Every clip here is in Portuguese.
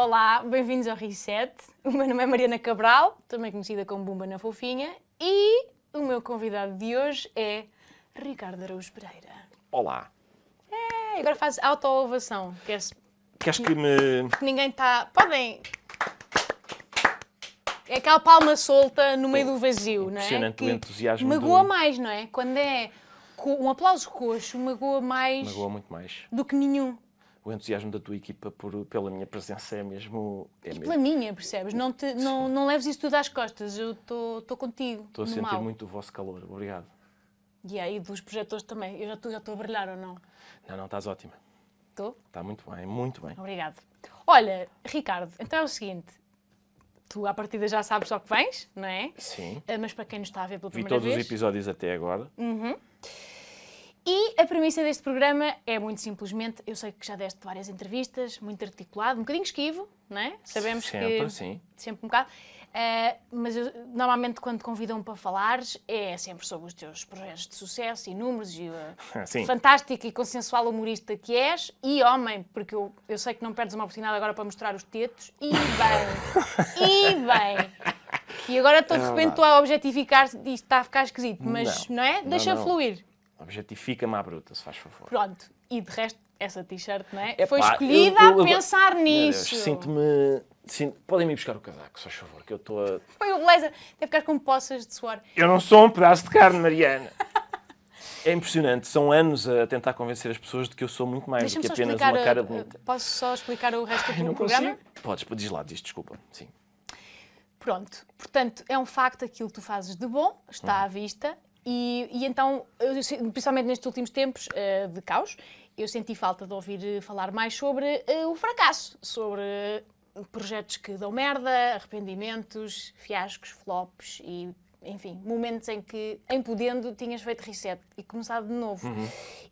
Olá, bem-vindos ao Reset. O meu nome é Mariana Cabral, também conhecida como Bumba na Fofinha, e o meu convidado de hoje é Ricardo Araújo Pereira. Olá. É, agora faz auto-ovação, que é Queres que me. ninguém está. Podem. É aquela palma solta no meio do vazio, não é? Impressionante o entusiasmo Magoa do- mais, não é? Quando é um aplauso coxo, magoa mais Magoa muito mais. do que nenhum. O entusiasmo da tua equipa por, pela minha presença é mesmo. É mesmo. Pela minha, percebes? Não, te, não, não leves isso tudo às costas, eu estou contigo. Estou a sentir mal. muito o vosso calor. Obrigado. E aí, dos projetores também. Eu já estou já a brilhar ou não? Não, não, estás ótima. Estou? Está muito bem, muito bem. Obrigado. Olha, Ricardo, então é o seguinte. Tu, à partida, já sabes só que vens, não é? Sim. Ah, Mas para quem nos está a ver pela Vi primeira todos os vez... episódios até agora. E a premissa deste programa é muito simplesmente, eu sei que já deste várias entrevistas, muito articulado, um bocadinho esquivo, não é? Sabemos Sempre, que sim. sempre um bocado. Eh, mas eu, normalmente quando convidam para falares é sempre sobre os teus projetos de sucesso e números e a Sim. fantástica e consensual humorista que és e homem, porque eu, eu sei que não perdes uma oportunidade agora para mostrar os tetos e bem, e bem. E agora estou de É repente estou a objetificar-te e isto está a ficar esquisito, mas não, Não. é? Não, Deixa não. fluir. Objetifica-me à bruta, se faz favor. Pronto. E de resto, essa t-shirt, não é? Epá, Foi eu- escolhida eu- eu- a pensar Deus, nisso. Sinto-me. Sinto... Podem-me ir buscar o casaco, se faz favor, que eu estou a. Foi o blazer. Deve ficar com poças de suor. Eu não sou um pedaço de carne, Mariana. É impressionante, são anos a tentar convencer as pessoas de que eu sou muito mais do que apenas uma cara uh, bonita. Posso só explicar o resto Eu do programa? consigo. Podes, diz lá, diz, desculpa. Sim. Pronto. Portanto, é um facto aquilo que tu fazes de bom, está à vista. E, e então, eu principalmente nestes últimos tempos uh, de caos, eu senti falta de ouvir uh, falar mais sobre uh, o fracasso, sobre uh, projetos que dão merda, arrependimentos, fiascos, flops e, enfim, momentos em que, em podendo, tinhas feito reset e começado de novo.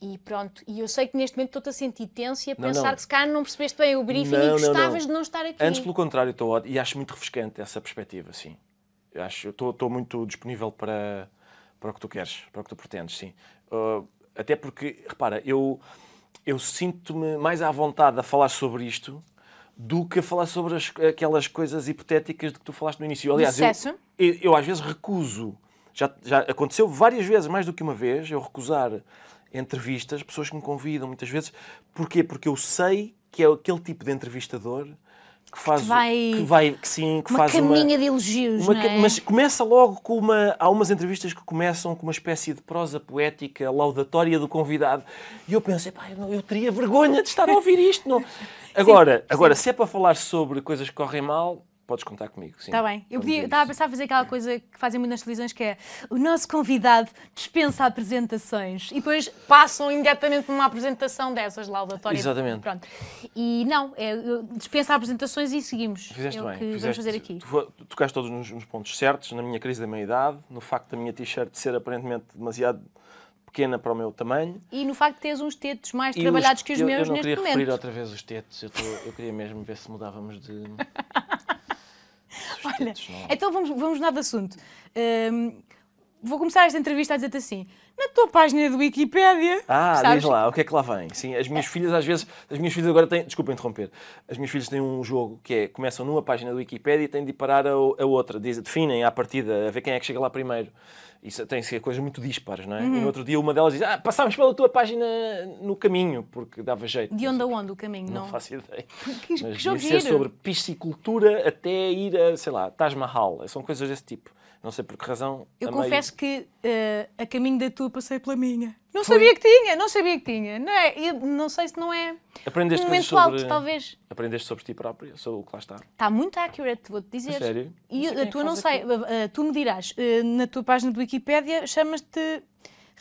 E pronto, e eu sei que neste momento estou-te a sentir tenso e a Uhum. Não, pensar não. que se calhar não percebeste bem o briefing Não, e gostavas de não estar aqui. Antes, pelo contrário, estou ótimo e acho muito refrescante essa perspectiva, sim. Eu acho, estou muito disponível para, para o que tu queres, para o que tu pretendes, sim. Uh, até porque, repara, eu, eu sinto-me mais à vontade a falar sobre isto do que a falar sobre as- aquelas coisas hipotéticas de que tu falaste no início. Aliás, eu, sucesso? eu, eu às vezes recuso. Já, já aconteceu várias vezes, mais do que uma vez, eu recusar entrevistas, pessoas que me convidam muitas vezes. Porquê? Porque eu sei que é aquele tipo de entrevistador que faz te vai- que vai que sim que Uma faz caminha de elogios, uma é? mas começa logo com uma há umas entrevistas que começam com uma espécie de prosa poética laudatória do convidado. E eu penso eu, não- eu teria vergonha de estar a ouvir isto não. Agora agora se é para falar sobre coisas que correm mal podes contar comigo sim Está Tá bem. Eu podia, estava a pensar em fazer aquela coisa que fazem muito nas televisões, que é o nosso convidado dispensa apresentações e depois passam imediatamente por uma apresentação dessas laudatórias. Exatamente. Pronto. E não, é, dispensa apresentações e seguimos. Fizeste é o bem. que vamos fizeste- fazer aqui. Tu, tu tocaste todos nos, nos pontos certos, na minha crise da meia-idade, no facto da minha t-shirt ser aparentemente demasiado pequena para o meu tamanho. E no facto de teres uns tetos mais E trabalhados que os eu, meus eu não neste queria momento. referir outra vez os tetos, eu, tô- eu queria mesmo ver se mudávamos de. Olha, então vamos, vamos mudar de assunto. Hum, vou começar esta entrevista a dizer-te assim: na tua página do Wikipédia. Ah, sabes? diz lá, o que é que lá vem? Sim, as minhas filhas às vezes, as minhas filhas agora têm, desculpa interromper, as minhas filhas têm um jogo que é, começam numa página do Wikipédia e têm de ir parar a, a outra, Diz- definem à partida, a ver quem é que chega lá primeiro. Isso tem ser coisas muito dispares, não é? Uhum. E no outro dia uma delas diz, ah, passámos pela tua página no caminho, porque dava jeito. De onde a onde o caminho? Não, Não, faço ideia. Que- Mas que jogo ser sobre piscicultura até ir a, sei lá, Taj Mahal. São coisas desse tipo. Não sei por que razão. Eu a meio- confesso que eh, a caminho da tua passei pela minha. Não Foi? sabia que tinha, não sabia que tinha. Não, é, eu não sei se não é Aprendeste um momento sobre... alto, talvez. Aprendeste sobre ti própria, sobre o que lá está. Está muito accurate, vou-te dizer. A sério? E Não sei é a tua não sei. eh, tu me dirás, eh, na tua página do Wikipédia chamas-te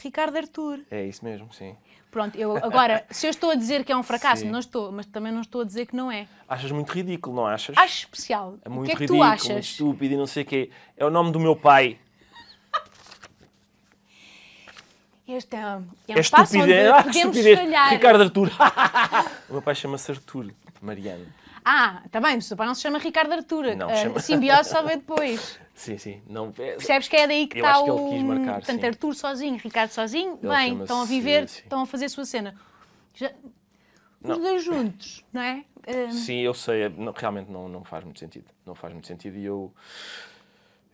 Ricardo Artur. É isso mesmo, sim. Pronto, eu agora, se eu estou a dizer que é um fracasso, Sim. não estou, mas também não estou a dizer que não é. Achas muito ridículo, não achas? Acho especial. É o muito que é que ridículo, tu muito achas? estúpido e não sei o quê. É o nome do meu pai. Este é, um- é um É espaço onde. Ah, que podemos estupidez. falhar. Ricardo Artur. o meu pai chama-se Artur. Mariano. Ah, está bem, o não se chama Ricardo Artur. Não, A chama- simbiose só veio depois. Sim, sim. Não, é- Percebes que é daí que está que o. quis marcar, Portanto, sim. Artur sozinho, Ricardo sozinho, Ele bem, estão a viver, sim. estão a fazer a sua cena. Já- os dois juntos, não é? Uh... Sim, eu sei, não, realmente não, não faz muito sentido. Não faz muito sentido e eu,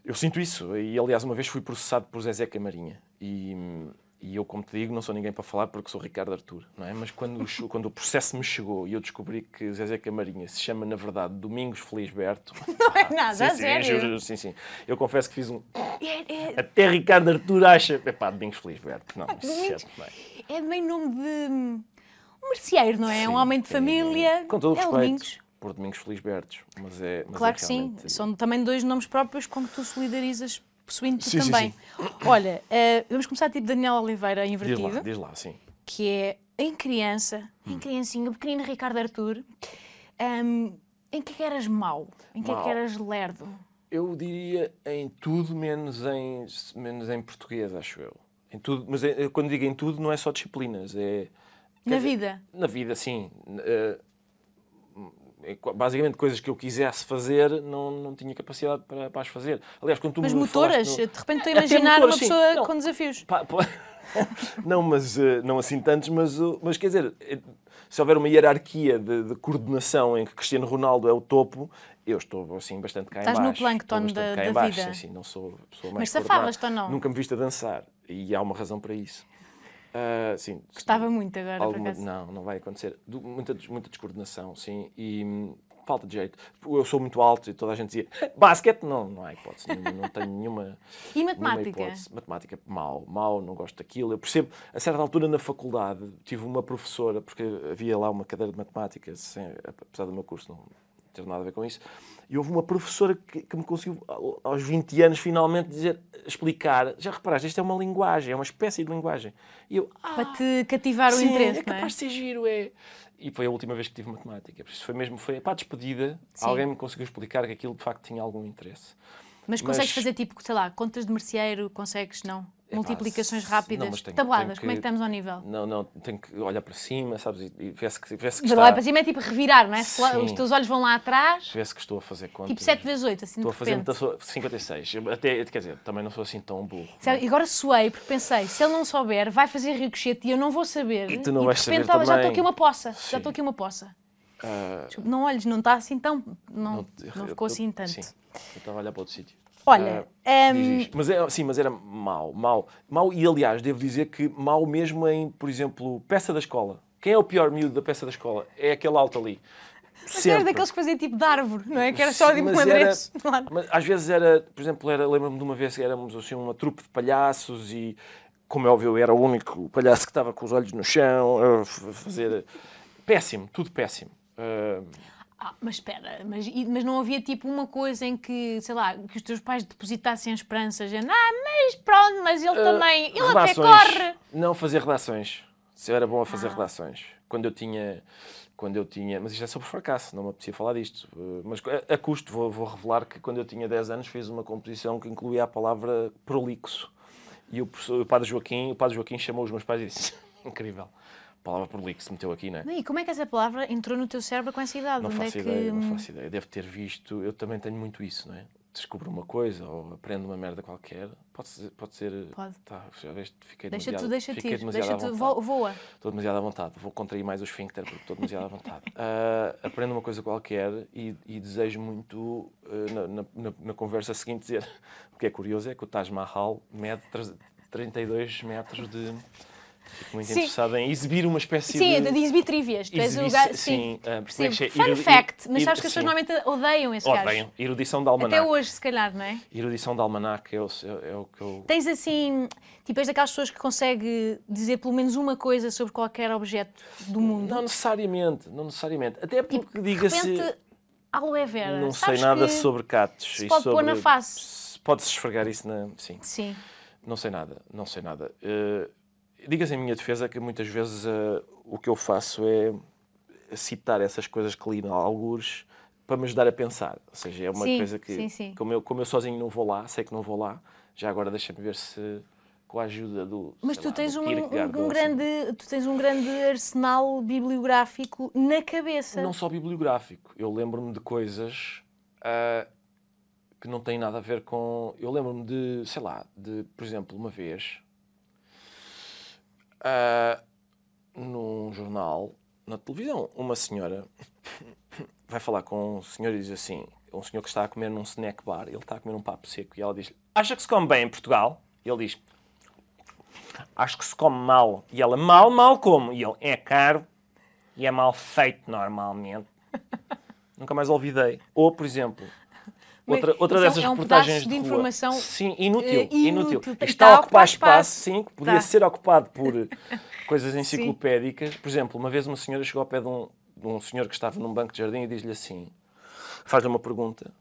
eu sinto isso. E aliás, uma vez fui processado por Zezé Camarinha. E, e eu, como te digo, não sou ninguém para falar porque sou Ricardo Artur, não é? Mas quando, quando o processo me chegou e eu descobri que Zezé Camarinha se chama, na verdade, Domingos Felisberto... Não é nada, sim, a sim, sério? sim, sim. Eu confesso que fiz um... É, é, Até Ricardo Artur acha... Epá, Domingos Felisberto. Não, isso é? é meio nome de um merceeiro, não é? um Sim, homem de sim. família. Com todo o é o respeito Domingos. por Domingos Felisbertos, mas é... Mas Claro é que sim. realmente- São também dois nomes próprios com que tu solidarizas possuindo-te Sim, sim, também. Olha, eh, vamos começar tipo Daniel Oliveira Diz invertido. lá, diz lá, sim. que é em criança, Hum. em criancinha, o pequenino Ricardo Artur, hum, em que é que eras mau? Em que é que eras lerdo? Eu diria em tudo menos em, menos em português, acho eu. Em tudo, mas é- quando digo em tudo, não é só disciplinas, é Na dizer, vida? na vida, sim. Eh, co- basicamente, coisas que eu quisesse fazer, não, não tinha capacidade para, para as fazer. Aliás, quando tu Mas me motoras? no- De repente estou a Até imaginar motoras, uma pessoa Não. com desafios. Pá, pá. não, mas eh, não assim tantos, mas, mas quer dizer, eh, se houver uma hierarquia de, de coordenação em que Cristiano Ronaldo é o topo, eu estou assim bastante cá Estás em no baixo. plâncton Estou bastante da- cá da baixo, vida. Sim, sim, não sou a pessoa mais Mas safavas-te ou não? Nunca me viste a dançar e há uma razão para isso. Ah, sim, Gostava muito agora, Alguma- não, não vai acontecer. Du- Muita, muita descoordenação, sim. E hum, falta de jeito. Eu sou muito alto e toda a gente dizia basquete, não, não há hipótese. Não, não tenho nenhuma. E nenhuma matemática? hipótese. Matemática, mal, mal, não gosto daquilo. Eu percebo, a certa altura na faculdade, tive uma professora, porque havia lá uma cadeira de matemática, sem, apesar do meu curso não ter nada a ver com isso, e houve uma professora que, que me conseguiu, ao- aos 20 anos, finalmente dizer, explicar. Já reparaste, isto é uma linguagem, é uma espécie de linguagem. E eu, ah, Para te cativar o Sim, interesse, é é? capaz de ser giro, é. E foi a última vez que tive matemática. Por isso foi mesmo, foi para a despedida, Sim. alguém me conseguiu explicar que aquilo de facto tinha algum interesse. Mas consegues Mas- fazer tipo, sei lá, contas de merceeiro, consegues, não? Multiplicações rápidas, não, tenho- tabuadas, tenho como é que que- estamos ao nível? Não, não, tenho que olhar para cima, sabes? E, e vê-se que, vê que está, para cima é tipo revirar, não é? Sim. os teus olhos vão lá atrás, vê-se que estou a fazer contas. tipo 7 vezes 8, assim Estou a fazer repente. muita so- 56. Eu Até, quer dizer, também não sou assim tão burro. Sabe, E agora suei, porque pensei, se ele não souber, vai fazer ricochete e eu não vou saber. E tu não de vais saber olha, já também. estou aqui uma poça, Sim. já estou aqui uma poça. Ah, Desculpa, não olhes, não está assim tão. Não, não, eu- ficou assim tanto. Sim, eu estava a olhar para outro sítio. Olha, Ah, hum, diz isto. Mas é, sim, mas era mau, mau, mau. E aliás, devo dizer que mau mesmo em, por exemplo, peça da escola. Quem é o pior miúdo da peça da escola? É aquele alto ali. Mas tu eras daqueles que fazia tipo de árvore, não é? Que era só Sim, tipo um era-. Mas às vezes era, por exemplo, era, lembro-me de uma vez que éramos assim uma trupe de palhaços e, como é óbvio, eu era o único palhaço que estava com os olhos no chão, a fazer. Péssimo, tudo péssimo. Ah, Ah, mas espera, mas, mas não havia tipo uma coisa em que, sei lá, que os teus pais depositassem a esperança, dizendo, ah, mas pronto, mas ele também, ele até Ah, redações. corre. Não fazer redações. Se eu era bom a fazer Ah. redações. Quando eu tinha. Quando eu tinha. Mas isto é sobre fracasso, não me apetecia falar disto. Uh, Mas a, a custo, vou, vou revelar que quando eu tinha 10 anos fiz uma composição que incluía a palavra prolixo. E o, o padre Joaquim, o padre Joaquim chamou os meus pais e disse: Incrível. Palavra prolixo meteu aqui, não é? E como é que essa palavra entrou no teu cérebro com essa idade? Não Onde faço é que... ideia, não faço ideia. Deve ter visto. Eu também tenho muito isso, não é? Descubro uma coisa ou aprendo uma merda qualquer. Pode ser. Pode. Ser, Pode. Tá, já veste, fiquei Deixa-te demasiado, deixa fiquei ir, demasiado à deixa-te, vontade. vo- voa. Estou demasiado à vontade. Vou contrair mais o esfíncter porque estou demasiado à vontade. Ah, aprendo uma coisa qualquer e, e desejo muito, ah, na, na- na- conversa seguinte, dizer. O que é curioso é que o Taj Mahal mede tre- 32 metros de. Fico muito Sim. interessado em exibir uma espécie Sim, de. de exibir trivias. Tu és o exibi- gajo. sim, Sim, como é que Fun erudi- fact, mas sabes que as pessoas sim. normalmente odeiam esse gajo. Odeiam. Erudição de almanac. Até hoje, se calhar, não é? Erudição de almanac é o, é, o que eu. Tens assim, tipo, és daquelas pessoas que consegue dizer pelo menos uma coisa sobre qualquer objeto do mundo. Não necessariamente, não necessariamente. Até porque Tipo, de diga-se. aloe vera. Não Sabes sei nada sobre catos. se pode pôr sobre... na face. Pode-se esfregar isso na. Sim. Sim. Não sei nada, não sei nada. Eh, Diga-se em minha defesa que muitas vezes eh, o que eu faço é citar essas coisas que li em algures para me ajudar a pensar. Ou seja, é uma Sim, coisa que, sim, sim. Como, eu, como eu sozinho não vou lá, sei que não vou lá, já agora deixa-me ver se com a ajuda do. Mas tu lá, tens um, um ou assim. grande, tu tens um grande arsenal bibliográfico na cabeça. Não só bibliográfico. Eu lembro-me de coisas ah, que não têm nada a ver com. Eu lembro-me de, sei lá, de, por exemplo, uma vez, ah, num jornal, na televisão, uma senhora vai falar com um senhor e diz assim: um senhor que está a comer num snack bar, ele está a comer um papo seco e ela diz: Acha que se come bem em Portugal? E ele diz: Acho que se come mal. E ela: Mal, mal como. E ele: É caro e é mal feito normalmente. Nunca mais olvidei. Ou, por exemplo, outra, outra isso é dessas é um reportagens de rua. informação, Sim, inútil. eh, inútil. inútil. Está Está, a ocupar espaço, espaço. sim, que podia ser ocupado por coisas enciclopédicas. Por exemplo, uma vez uma senhora chegou ao pé de um, de um senhor que estava num banco de jardim e diz-lhe assim: faz-lhe uma pergunta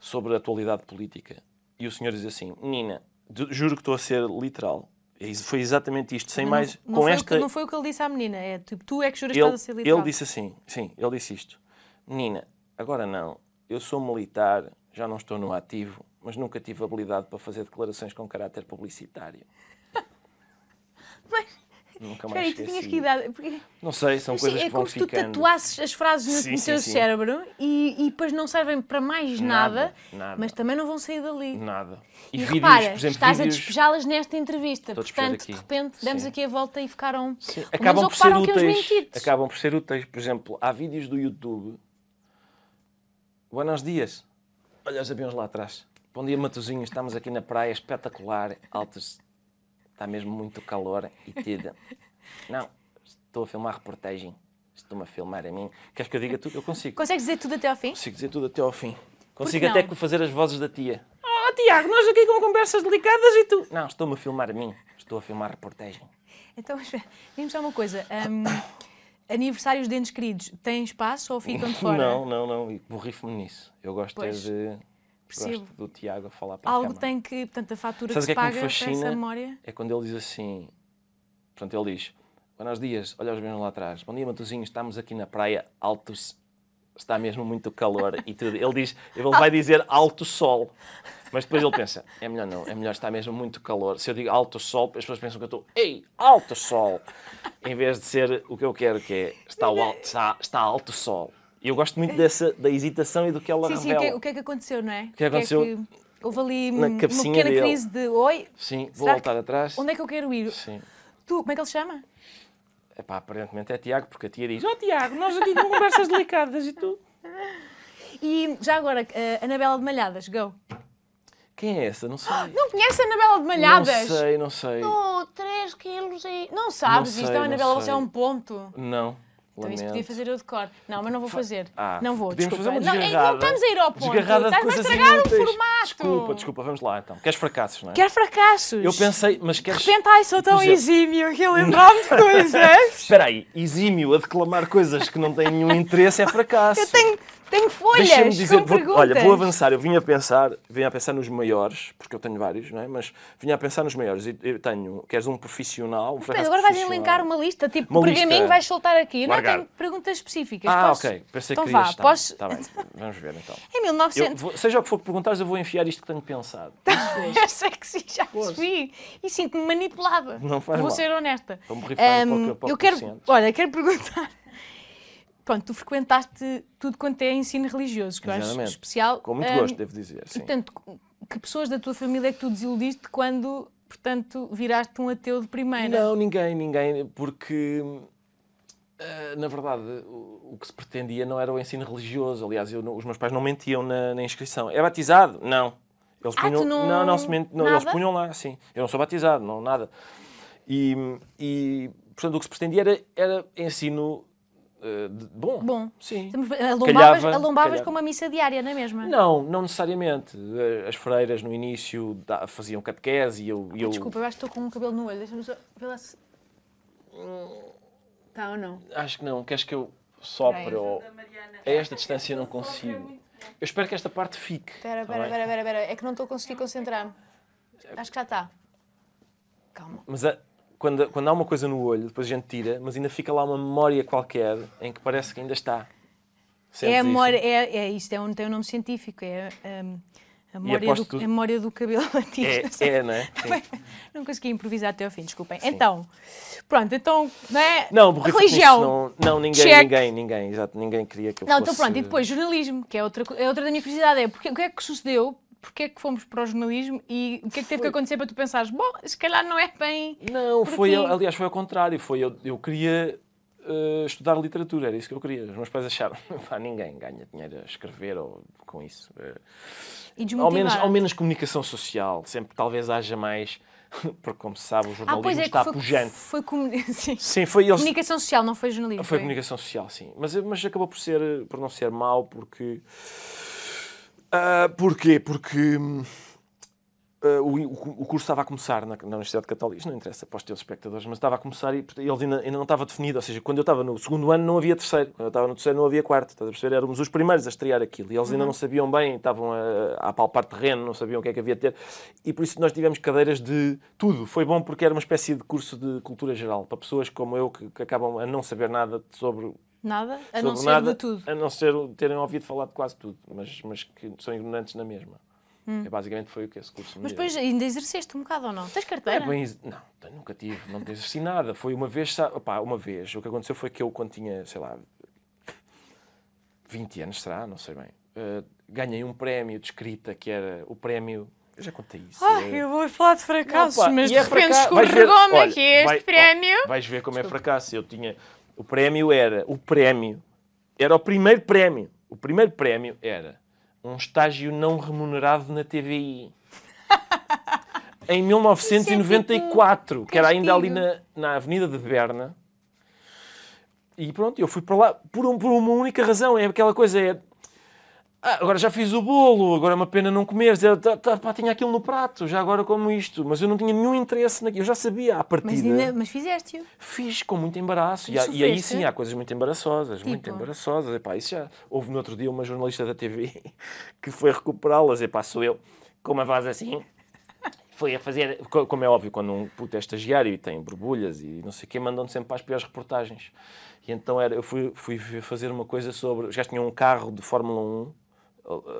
sobre a atualidade política. E o senhor diz assim: Menina, du- juro que estou a ser literal. Isso Foi exatamente isto, sem Não- mais. não, com foi esta. que, não foi o que ele disse à menina. É tipo, tu é que juras que estás a ser literal. ele disse assim: sim, ele disse isto. Menina, agora não. Eu sou militar, já não estou no ativo, mas nunca tive habilidade para fazer declarações com caráter publicitário. Mas, Nunca mais espera tinhas que idade? Porque, Não sei, são coisas é que vão como se tu ficando. tatuasses as frases no, Sim, no teu sim. cérebro e, e depois não servem para mais nada, Nada, nada. mas também não vão sair dali. Nada. E, vídeos, repara, por exemplo, estás vídeos. a despejá-las nesta entrevista. Estou Portanto, de repente, demos aqui a volta e ficaram. Sim, acabam por ser úteis. Acabam por ser úteis. Por exemplo, há vídeos do YouTube. Buenos dias. Olha os aviões lá atrás. Bom dia, Matozinhos. Estamos aqui na praia, espetacular. Altos. Está mesmo muito calor e tudo. Não, estou a filmar reportagem. Estou-me a filmar a mim. Queres que eu diga tudo? Eu consigo. Consegues dizer tudo até ao fim? Consigo dizer tudo até ao fim. Consigo até fazer as vozes da tia. Oh, Tiago, nós aqui com conversas delicadas e tu. Não, estou-me a filmar a mim. Estou a filmar reportagem. Então, espera, diz-me só uma coisa. hum, aniversários de entes queridos, têm espaço ou ficam de fora? Não, não, não. E borrifo-me nisso. Eu gosto é Pois, de. percebo. Gosto do Tiago a falar para a Algo tem que, portanto, a fatura Sabes o que que se é que me paga fascina? essa memória. É quando ele diz assim. Portanto, ele diz: Buenos dias, olha os meus lá atrás. Bom dia, Matozinho, estamos aqui na praia, altos. Está mesmo muito calor e tudo. Ele diz, ele vai dizer alto sol. Mas depois ele pensa, é melhor não, é melhor está mesmo muito calor. Se eu digo alto sol, as pessoas pensam que eu estou, ei, alto sol. Em vez de ser o que eu quero, que é está, o alto, está, está alto sol. E eu gosto muito dessa, da hesitação e do que ela Sim, sim, o revela. que, é- o que é que aconteceu, não é? O que aconteceu que houve ali na uma pequena dele. crise de oi, Sim, vou voltar que- atrás. onde é que eu quero ir? Sim. Tu, como é que ele se chama? Epá, aparentemente é Tiago, porque a tia diz: Oh Tiago, nós aqui com conversas delicadas e tu. E já agora, a Anabela de Malhadas, go. Quem é essa? Não sei. Não conheces a Anabela de Malhadas? Não sei, não sei. Oh, 3 quilos e... Não sabes, Não isto sei, é uma não Anabela, você sei. é um ponto. Não. Então isso podia fazer eu de cor. Não, mas não vou fazer. Ah, não vou, desculpa. fazer uma não, é- desgarrada. não estamos a ir ao ponto. Desgarrada de Estás-me a estragar inúteis. o formato. Desculpa, desculpa, vamos lá então. Queres fracassos, não é? Quero fracassos. Eu pensei, mas queres. De repente, ai, sou tão exemplo- exímio que eu lembrar-me de coisas. Espera aí, exímio a declamar coisas que não têm nenhum interesse é fracasso. Eu tenho, tenho folhas Deixa-me dizer, com vou- olha, vou avançar. Eu vim a pensar, vim a pensar nos maiores, porque eu tenho vários, não é? Mas vinha a pensar nos maiores. E Eu tenho, queres um profissional, um Mas agora vais elencar uma lista, tipo, Uma um pergaminho lista. vais soltar aqui. Não, Largar. tenho perguntas específicas. Ah, Posso? ok. Pensei então que vá. Tá, posso... tá bem, vamos ver então. Em Eu 1900... vou- seja o que for que perguntares, eu vou enfiar isto que tenho pensado. Eu sei que sim, já percebi. E sinto-me manipulada. Não faz Vou mal. ser honesta. Pouco eu quero, olha, quero perguntar. Pronto, tu frequentaste tudo quanto é ensino religioso, que eu acho especial. Com muito gosto, devo dizer. Sim. portanto, que pessoas da tua família é que tu desiludiste quando, portanto, viraste um ateu de primeira? Não, ninguém, ninguém, porque eh, na verdade o, que se pretendia não era o ensino religioso. Aliás, eu os meus pais não mentiam na, na inscrição. É batizado? Não. Eles Ah, punham, não- não, não se mente, não, eles punham lá, sim. Eu não sou batizado, não, nada. E, e portanto o que se pretendia era, era ensino eh, de- bom. Bom. Sim. Alombavas, Calhava- alombavas calhava. com uma missa diária, não é mesmo? Não, não necessariamente. Eh, As freiras no início da- faziam catequese e eu, e eu Desculpa, eu acho que estou com um cabelo no olho. Deixa-me só ver se... Está ou não? acho que não. Queres que eu sopre ou a esta distância eu não consigo. Eu espero que esta parte fique. Espera, tá espera, espera, espera, espera. É que não estou a conseguir concentrar-me. Acho que já está. Calma. Mas a- quando, quando há uma coisa no olho, depois a gente tira, mas ainda fica lá uma memória qualquer em que parece que ainda está. Sentes é a isso? memória, é, é isto, é um, tem um nome científico, é hum, a, memória do, a memória do cabelo batista. É, é, não é? Sim. Não consegui improvisar até ao fim, desculpem. Então, pronto, então, não é? Não, Religião. Não, não, ninguém, Check. ninguém, ninguém, exato, ninguém queria que eu Não, fosse... então pronto, e depois jornalismo, que é outra, é outra da minha curiosidade, é porque, o que é que sucedeu, porque é que fomos para o jornalismo e o que é que teve que acontecer para tu pensares, bom, se calhar não é bem... Não, foi, aliás, foi ao contrário. Foi, eu, eu queria uh, estudar literatura, era isso que eu queria. Os meus pais acharam, pá, ninguém ganha dinheiro a escrever ou com isso. Uh, e ao, menos, ao menos comunicação social, sempre talvez haja mais porque como se sabe o jornalismo ah, pois é, está foi, pujante. Foi comuni sim. sim, foi eles... comunicação social, não foi jornalismo. Foi, foi, comunicação social, sim. Mas, mas acabou por ser por não ser mau porque uh, porquê? Porque Uh, o, o, curso estava a começar na, na Universidade Católica, isto não interessa para os teus espectadores, mas estava a começar e eles ainda, ainda não estava definido. Ou seja, quando eu estava no segundo ano não havia terceiro, quando eu estava no terceiro não havia quarto. Estás a perceber? Éramos os primeiros a estrear aquilo e eles ainda uhum. não sabiam bem, estavam a, a palpar terreno, não sabiam o que é que havia de ter. E por isso nós tivemos cadeiras de tudo. Foi bom porque era uma espécie de curso de cultura geral para pessoas como eu que, que acabam a não saber nada sobre Nada? A não ser nada, de tudo? A não ser terem ouvido falar de quase tudo, mas, mas que são ignorantes na mesma. Hum. É, basicamente foi o que esse curso me Mas depois ainda exerceste um bocado ou não? Tens carteira? É bem, não, nunca tive, não exerci nada. Foi uma vez, opá, uma vez. O que aconteceu foi que eu, quando tinha, sei lá, 20 anos, será? Não sei bem. Uh, ganhei um prémio de escrita que era o prémio. Eu já contei isso. Ai, é... eu vou falar de fracassos, não, mas é de repente escorregou-me aqui este vai, prémio. Ó, vais ver como é fracasso. Eu tinha. O prémio era. O prémio. Era o primeiro prémio. O primeiro prémio era um estágio não remunerado na TVI. em 1994, que era ainda ali na, na Avenida de Berna. E pronto, eu fui para lá por, um, por uma única razão. É aquela coisa, é ah, agora já fiz o bolo, agora é uma pena não comer. Tá, tá, pá, tinha aquilo no prato, já agora como isto. Mas eu não tinha nenhum interesse naquilo. Eu já sabia à partida. Mas, ainda, mas fizeste-o? Fiz com muito embaraço. E, e, aí sim há coisas muito embaraçosas. Tipo? Muito embaraçosas. Epá, isso já... Houve no outro dia uma jornalista da TV que foi recuperá-las. Epá, sou eu com uma voz assim. Foi a fazer, como é óbvio, quando um puto é estagiário e tem borbulhas e não sei o quê, mandam sempre para as piores reportagens. E então era, eu fui, fui fazer uma coisa sobre. Os gajos tinham um carro de Fórmula 1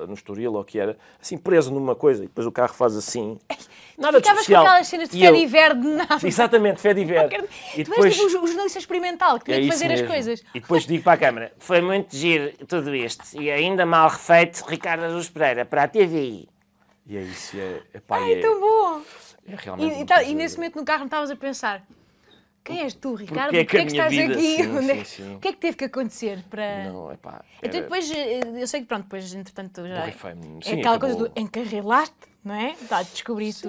no Estoril, ou que era, assim, preso numa coisa, e depois o carro faz assim. Nada de especial. com aquelas cenas de fé de verde, nada. Exatamente, fé de verde. E tu depois... és tipo o jornalista experimental, que tinha é que fazer mesmo. as coisas. E depois digo para a câmara, foi muito giro tudo isto, e ainda mal refeito, Ricardo Aruz Pereira, para a TVI. E é isso, é, é pá, Ai, é, tão bom! É realmente e, e, tá, e nesse momento no carro não estavas a pensar, quem és tu, Ricardo? Porquê é que, é que estás vida... aqui? Sim, é sim, sim. O que é que teve que acontecer para. Não, é pá. Então depois, eh, eu sei que pronto, depois entretanto já. É, é aquela acabou... coisa do encarrilaste, não é? Tá, descobriste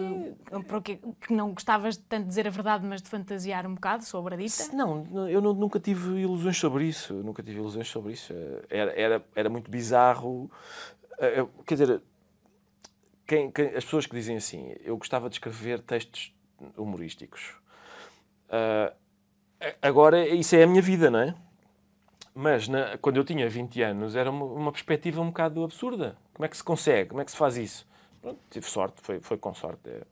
que, que não gostavas tanto de dizer a verdade, mas de fantasiar um bocado sobre a dita? Não, eu nunca tive ilusões sobre isso. Nunca tive ilusões sobre isso. Era, era, era muito bizarro. Eh, quer dizer, quem, quem, as pessoas que dizem assim, eu gostava de escrever textos humorísticos Uh, agora, isso é a minha vida, não é? Mas na, quando eu tinha 20 anos era uma, uma, perspectiva um bocado absurda. Como é que se consegue? Como é que se faz isso? Pronto, tive sorte, foi, foi com sorte. É,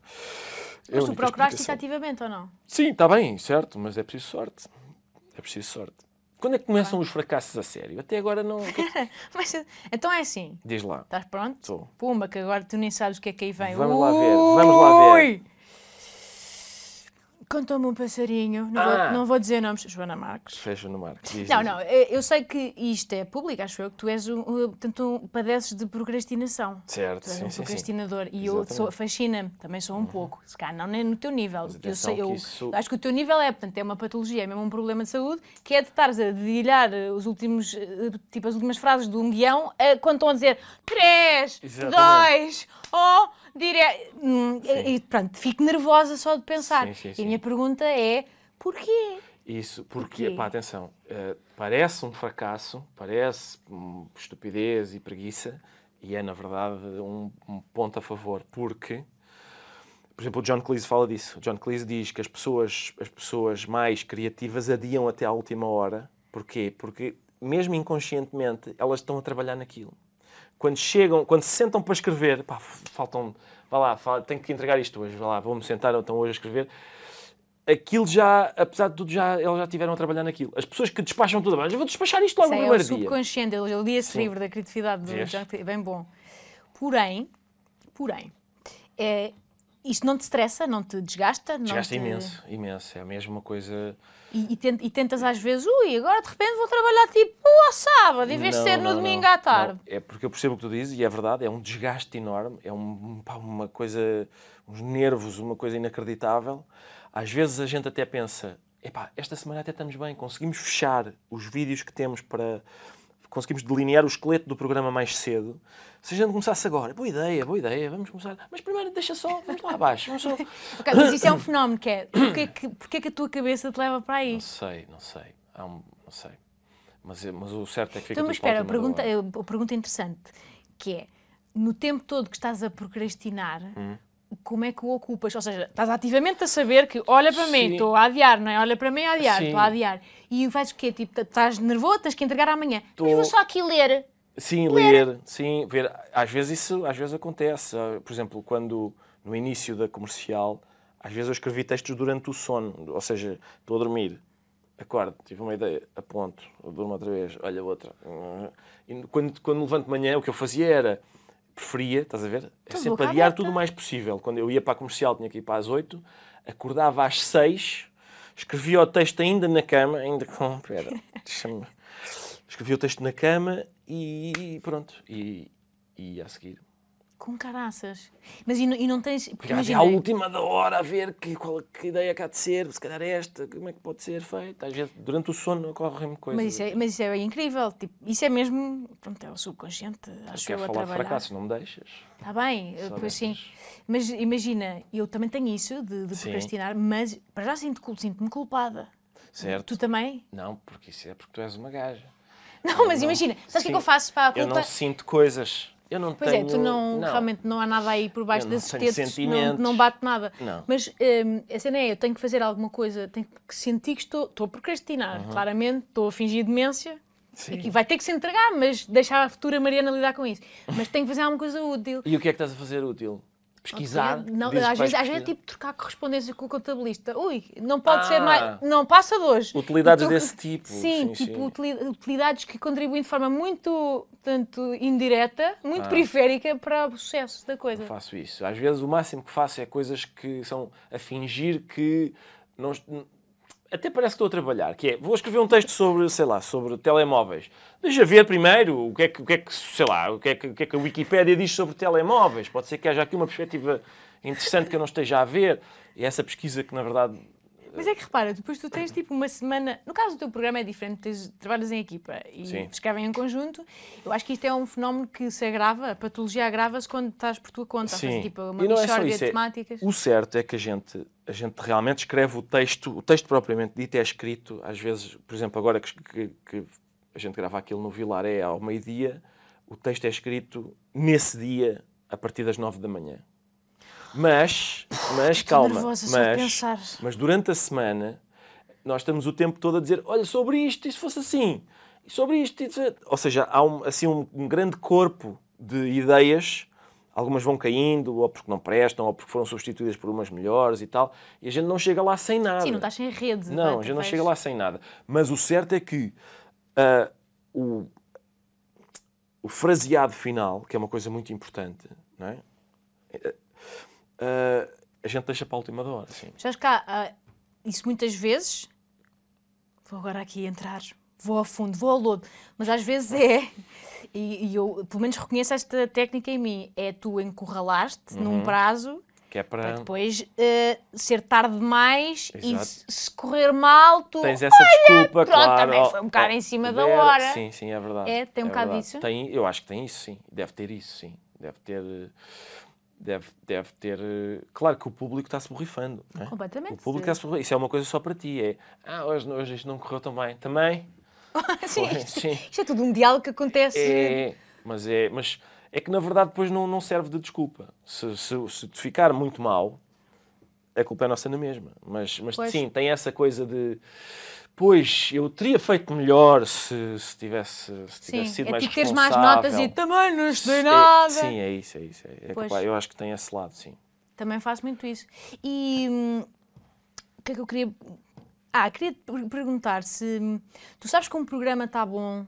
mas tu procuraste isso ativamente ou não? Sim, está bem, certo, mas é preciso sorte. É preciso sorte. Quando é que começam ah. os fracassos a sério? Até agora não. mas, então é assim. Diz lá. Estás pronto? Estou. Pumba, que agora tu nem sabes o que é que aí vem. Vamos Ui! lá ver. Vamos lá ver. Contou-me um passarinho, não, ah. vou, não vou dizer nomes, Joana Marques. Foi Joana Marques. Diz, não, não, eh, eu sei que isto é público, acho eu, que tu és um, portanto, um, padeces de procrastinação. Certo, tu és sim, um sim, procrastinador. Sim. E Exatamente. eu fascina-me, também sou um uhum. pouco, se calhar não nem no teu nível. Eu, sei, eu isso... acho que o teu nível é, portanto, é uma patologia, é mesmo um problema de saúde, que é de estares a dedilhar eh, os últimos, eh, tipo, as últimas frases de um guião quando estão a dizer 3, 2, oh dire... Hum, e pronto, fico nervosa só de pensar. Sim, sim, sim. E a minha pergunta é, porquê? Isso, porque, porquê? pá, atenção, uh, parece um fracasso, parece um, estupidez e preguiça, e é, na verdade, um, um, ponto a favor, porque, por exemplo, o John Cleese fala disso. O John Cleese diz que as pessoas, as pessoas mais criativas adiam até à última hora. Porquê? Porque, mesmo inconscientemente, elas estão a trabalhar naquilo quando chegam, quando se sentam para escrever, pá, faltam, vá lá, fala, tenho que entregar isto hoje, vá lá, vou-me sentar então hoje a escrever. Aquilo já, apesar de tudo, já, eles já estiveram a trabalhar naquilo. As pessoas que despacham tudo, eu vou despachar isto logo Sei, no primeiro dia. É o subconsciente, ele lia esse livro da criatividade do John é bem bom. Porém, porém, é, isto não te estressa, não te desgasta? Desgasta te... imenso, imenso. É a mesma coisa e, e, tentas às vezes, ui, agora de repente vou trabalhar tipo ao sábado, em vez de ser no domingo não, à tarde. Não. É porque eu percebo o que tu dizes e é verdade, é um desgaste enorme, é um, pá, uma coisa, uns nervos, uma coisa inacreditável. Às vezes a gente até pensa, epá, esta semana até estamos bem, conseguimos fechar os vídeos que temos para. Conseguimos delinear o esqueleto do programa mais cedo. Se a gente começasse agora, boa ideia, boa ideia, vamos começar. Mas primeiro deixa só, vamos lá abaixo. Vamos só... Ok, mas isso é um fenómeno que é. Porquê que, porquê que a tua cabeça te leva para aí? Não sei, não sei. Um, não sei. Mas, mas o certo é que fica Então, mas a espera, última pergunta, uma pergunta interessante, que é, no tempo todo que estás a procrastinar, Hum. como é que o ocupas? Ou seja, estás ativamente a saber que olha para mim, Sim. estou a adiar, não é? Olha para mim, a adiar, estou a adiar. E fazes o quê? Tipo, estás nervoso, tens que entregar amanhã. Tô- Mas vou só aqui ler. Sim, ler, sim, ver. Às vezes isso às vezes acontece. Ah, Por exemplo, quando no início da comercial, às vezes eu escrevi textos durante o sono, ou seja, estou a dormir, acordo, tive uma ideia, aponto, durmo outra vez, olha outra. E quando, quando levanto de manhã, o que eu fazia era, preferia, estás a ver? É sempre adiar tudo o mais possível. Quando eu ia para a comercial, tinha que ir para às 8, acordava às 6, escrevia o texto ainda na cama, ainda com. Espera, deixa-me. Escrevia o texto na cama e pronto. E, e a seguir. Com caraças. Mas e, não- e não tens... Porque imagina, à última da hora a ver que, qual, que ideia que há de ser, se calhar esta, como é que pode ser feita. Às vezes, durante o sono ocorrem-me coisas. mas isso, é, mas isso é incrível. Tipo, isso é mesmo... Pronto, é o subconsciente, acho Quero eu, a falar de trabalhar. fracasso, não me deixas. Está bem, Só pois sim. Mas imagina, eu também tenho isso de, de procrastinar, mas para já sinto sinto-me culpada. Certo? Tu também? Não, porque isso é porque tu és uma gaja. Não, mas imagina, sabes o que é que eu faço para a Eu culpa? não sinto coisas. Eu não Pois tenho... é, tu não, realmente não há nada aí por baixo Eu não desses tenho tetos, não, não bate nada. Não. Mas hum, a cena é, eu tenho que fazer alguma coisa, tenho que sentir que estou, estou a procrastinar, claramente, estou a fingir demência. Sim. Aqui vai ter que se entregar, mas deixar a futura Mariana lidar com isso. Mas tenho que fazer alguma coisa útil. E o que é que estás a fazer útil? Pesquisar? Não, Dizes que às vezes, às vezes é tipo trocar correspondência com o contabilista. Ui, não pode ser Ah. mais. Não passa de hoje. Utilidades E tu- desse tipo, Sim, sim, tipo sim. utili- utilidades que contribuem de forma muito tanto indireta, muito Ah. periférica para o sucesso da coisa. Eu faço isso. Às vezes o máximo que faço é coisas que são a fingir que não até parece que estou a trabalhar, que é, vou escrever um texto sobre, sei lá, sobre telemóveis. Deixa ver primeiro o que é que, o que, é que sei lá, o que é que, o que é que a Wikipédia diz sobre telemóveis. Pode ser que haja aqui uma perspectiva interessante que eu não esteja a ver. E essa pesquisa que, na verdade, Mas é que repara, depois tu tens tipo uma semana. No caso do teu programa é diferente, tens, trabalhas em equipa e Sim. escrevem em conjunto. Eu acho que isto é um fenómeno que se agrava, a patologia agrava-se quando estás por tua conta, Sim. tipo uma é mixórdia isso, de é- temáticas. O certo é que a gente, a gente realmente escreve o texto, o texto propriamente dito é escrito, às vezes, por exemplo, agora que, que- que a gente grava aquilo no Vilaré ao meio-dia, o texto é escrito nesse dia, a partir das nove da manhã. Mas, mas calma, nervosa mas, mas durante a semana nós estamos o tempo todo a dizer, olha, sobre isto, e se fosse assim, e sobre isto, e se... ou seja, há um, assim um, um grande corpo de ideias, algumas vão caindo, ou porque não prestam, ou porque foram substituídas por umas melhores e tal, e a gente não chega lá sem nada. Sim, não estás sem rede. Não, vai, a gente não chega lá sem nada. Mas o certo é que ah, o, o fraseado final, que é uma coisa muito importante, não é? Ah, a gente deixa para a última hora, sim. Já cá, ah, isso muitas vezes. Vou agora aqui entrar, vou ao fundo, vou ao lodo, mas às vezes é. E, e eu, pelo menos, reconheço esta técnica em mim: é tu encurralaste Uhum. num prazo Que é para para. depois ah, ser tarde demais e Exato. se, se correr mal, tu. Tens essa desculpa, pronto, claro. também foi um bocado ó, em cima da hora. Sim, sim, é verdade. É, tem um bocado verdade. disso? Tem, eu acho que tem isso, sim. Deve ter isso, sim. Deve ter. eh, Deve, deve ter. eh, Claro que o público está-se borrifando. é? Completamente. O público está-se borrifando. Isso é uma coisa só para ti. É. Ah, hoje, hoje isto não correu tão bem. Também. sim, isto, sim. isto é tudo um diálogo que acontece. É, mas é, mas é que na verdade depois não, não serve de desculpa. Se, se, se te ficar muito mal, a culpa é nossa na mesma. Mas, mas Pois. sim, tem essa coisa de. Pois, eu teria feito melhor se, se tivesse, se tivesse Sim, sido é mais tipo teres mais notas e também não estudei É, nada. sim, é isso, é isso. É, é Pois. eu acho que tem esse lado, sim. Também faço muito isso. E hum, o que é que eu queria. Ah, queria perguntar se. hum, Tu sabes que um programa está bom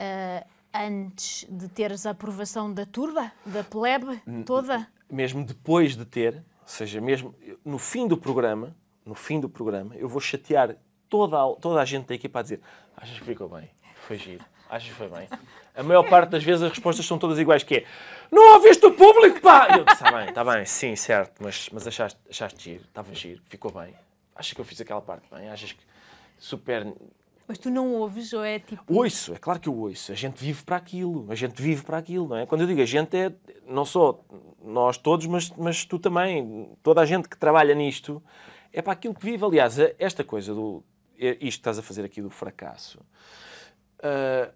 ah, antes de teres a aprovação da turba, da plebe toda? Mesmo depois de ter, ou seja, mesmo no fim do programa, no fim do programa, eu vou chatear toda a, toda a gente da equipa a dizer achas que ficou bem? Foi giro. Achas que foi bem? A maior parte das vezes as respostas são todas iguais, que é não ouviste o público, pá! E eu disse, está bem, está bem, sim, certo, mas, mas achaste, achaste giro, estava giro, ficou bem. achas que eu fiz aquela parte bem? Achas que super Mas tu não ouves ou é tipo. Ouço, é claro que eu ouço. A gente vive para aquilo. A gente vive para aquilo, não é? Quando eu digo a gente, é não só nós todos, mas, mas tu também. Toda a gente que trabalha nisto é para aquilo que vive. Aliás, esta coisa do. É Isto que estás a fazer aqui do fracasso. ah,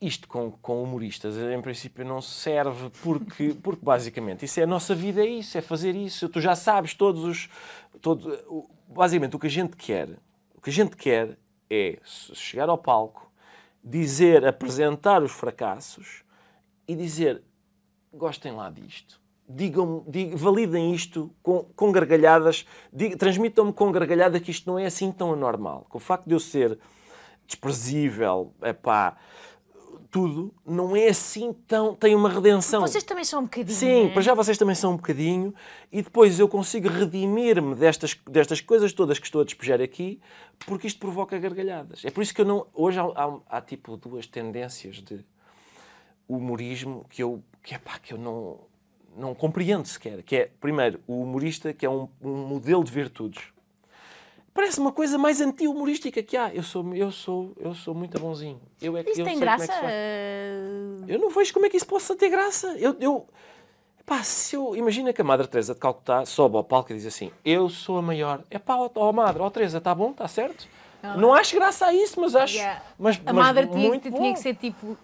isto com, com humoristas, em princípio, não serve porque, porque, basicamente, isso é a nossa vida, é isso, é fazer isso. Tu já sabes todos os. Todo, basicamente, o que a gente quer, o que a gente quer é chegar ao palco, dizer, apresentar os fracassos e dizer: gostem lá disto. Digam, dig- validem isto com, com gargalhadas, transmitam-me com gargalhada que isto não é assim tão anormal. Que o facto de eu ser desprezível, epá, tudo, não é assim tão. tem uma redenção. Vocês também são um bocadinho. Sim, né? para já vocês também são um bocadinho e depois eu consigo redimir-me destas, destas coisas todas que estou a despejar aqui porque isto provoca gargalhadas. É por isso que eu não. Hoje há, há- há, tipo duas tendências de humorismo que eu, que, epá, que eu não, não compreendo sequer. Que é, primeiro, o humorista que é um, um modelo de virtudes. Parece uma coisa mais anti-humorística que há. Eu sou, eu sou, eu sou muito bonzinho. Eu é, Isso eu tem é graça? eh, Eu não vejo como é que isso possa ter graça. Eu, eu, pá, se eu, imagina que a Madre Teresa de Calcutá sobe ao palco e diz assim: Eu sou a maior. É pá, ó ó, Madre, ó Teresa, está bom, está certo? Não, acho graça a isso, mas acho. yeah. Mas, A mas madre tinha, muito tinha que ser tipo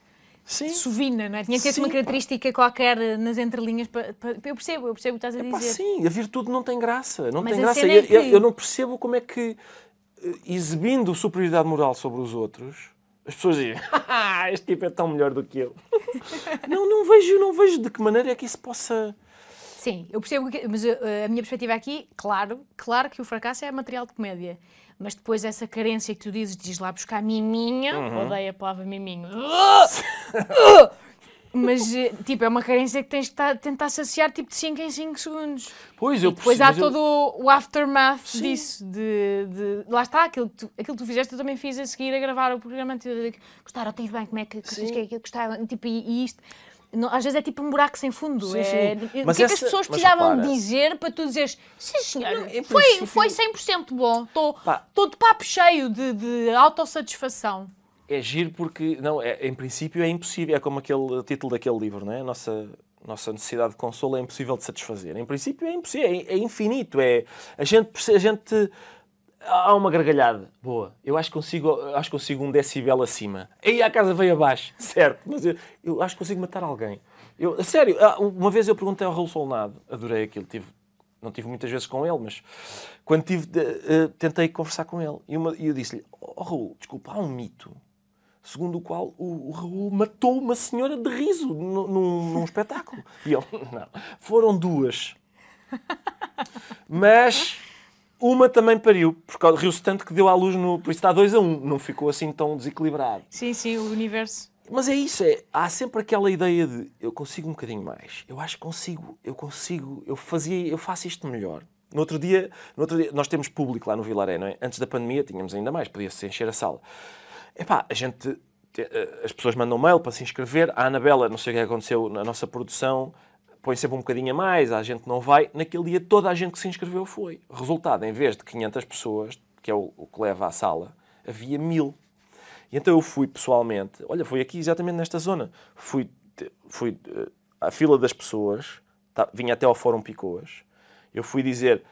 Sim. sovina, não é? Tinha que ter uma pá. característica qualquer eh, nas entrelinhas. Para, para- eu percebo, eu percebo o que estás a Pá, dizer. sim, a virtude não tem graça. Não Mas tem graça. é que- eu- eu não percebo como é que, eh, exibindo superioridade moral sobre os outros, as pessoas dizem: "Ah, este tipo é tão melhor do que eu. não, não vejo, não vejo de que maneira é que isso possa. Sim, eu percebo, que, mas eh, a minha perspectiva aqui, claro, claro que o fracasso é material de comédia. Mas depois essa carência que tu dizes, diz lá buscar miminha, Uhum. odeio a palavra miminho. mas, eh, tipo, é uma carência que tens de ta- tentar saciar, tipo, de 5 em 5 segundos. Pois, eu Depois percebo, há mas eu- todo o aftermath disso, de, de- Lá está, aquilo que, tu, aquilo que tu fizeste, eu também fiz a seguir a gravar o programa. Gostaram, tens bem, como é que, que gostaram, tipo, e, e isto... não- às vezes é tipo um buraco sem fundo. Sim, é, sim. O Mas que é que as essa- pessoas precisavam dizer para tu dizeres sim senhor, Não, em foi, foi 100% bom, estou de papo cheio de, de autossatisfação. É giro porque, não, é, em princípio é impossível. É como aquele título daquele livro, não é? A nossa, nossa necessidade de consolo é impossível de satisfazer. Em princípio é impossível, é, é infinito. É, a, gente, a gente. Há uma gargalhada. Boa. Eu acho que consigo, acho que consigo um decibel acima. Aí a casa veio abaixo. Certo. Mas eu, eu acho que consigo matar alguém. Eu, sério, ah, uma vez eu perguntei ao Raul Solnado. Adorei aquilo. Tive, não tive muitas vezes com ele, mas quando tive, de- eh, tentei conversar com ele. E, uma- e eu disse-lhe: oh, Raul, desculpa, há um mito segundo o qual o, o Raul matou uma senhora de riso num, num- num espetáculo. E ele, não. Foram duas. Mas uma também pariu, porque riu-se tanto que deu à luz no. Por isso está 2 a 1, um, não ficou assim tão desequilibrado. Sim, sim, o universo. Mas é isso, é, há sempre aquela ideia de eu consigo um bocadinho mais. Eu acho que consigo, eu consigo, eu fazia, eu faço isto melhor. No outro dia, no outro dia nós temos público lá no Vilaré, não é? Antes da pandemia tínhamos ainda mais, podia-se encher a sala. Epá, a gente, te- eh, as pessoas mandam mail para se inscrever. A Anabela, não sei o que aconteceu na nossa produção, põe sempre um bocadinho a mais, a gente não vai. Naquele dia toda a gente que se inscreveu foi. Resultado, em vez de 500 pessoas, que é o, o que leva à sala, havia mil. E então eu fui pessoalmente, olha, foi aqui exatamente nesta zona. Fui, fui eh, à fila das pessoas, tá- vinha até ao Fórum Picoas. Eu fui dizer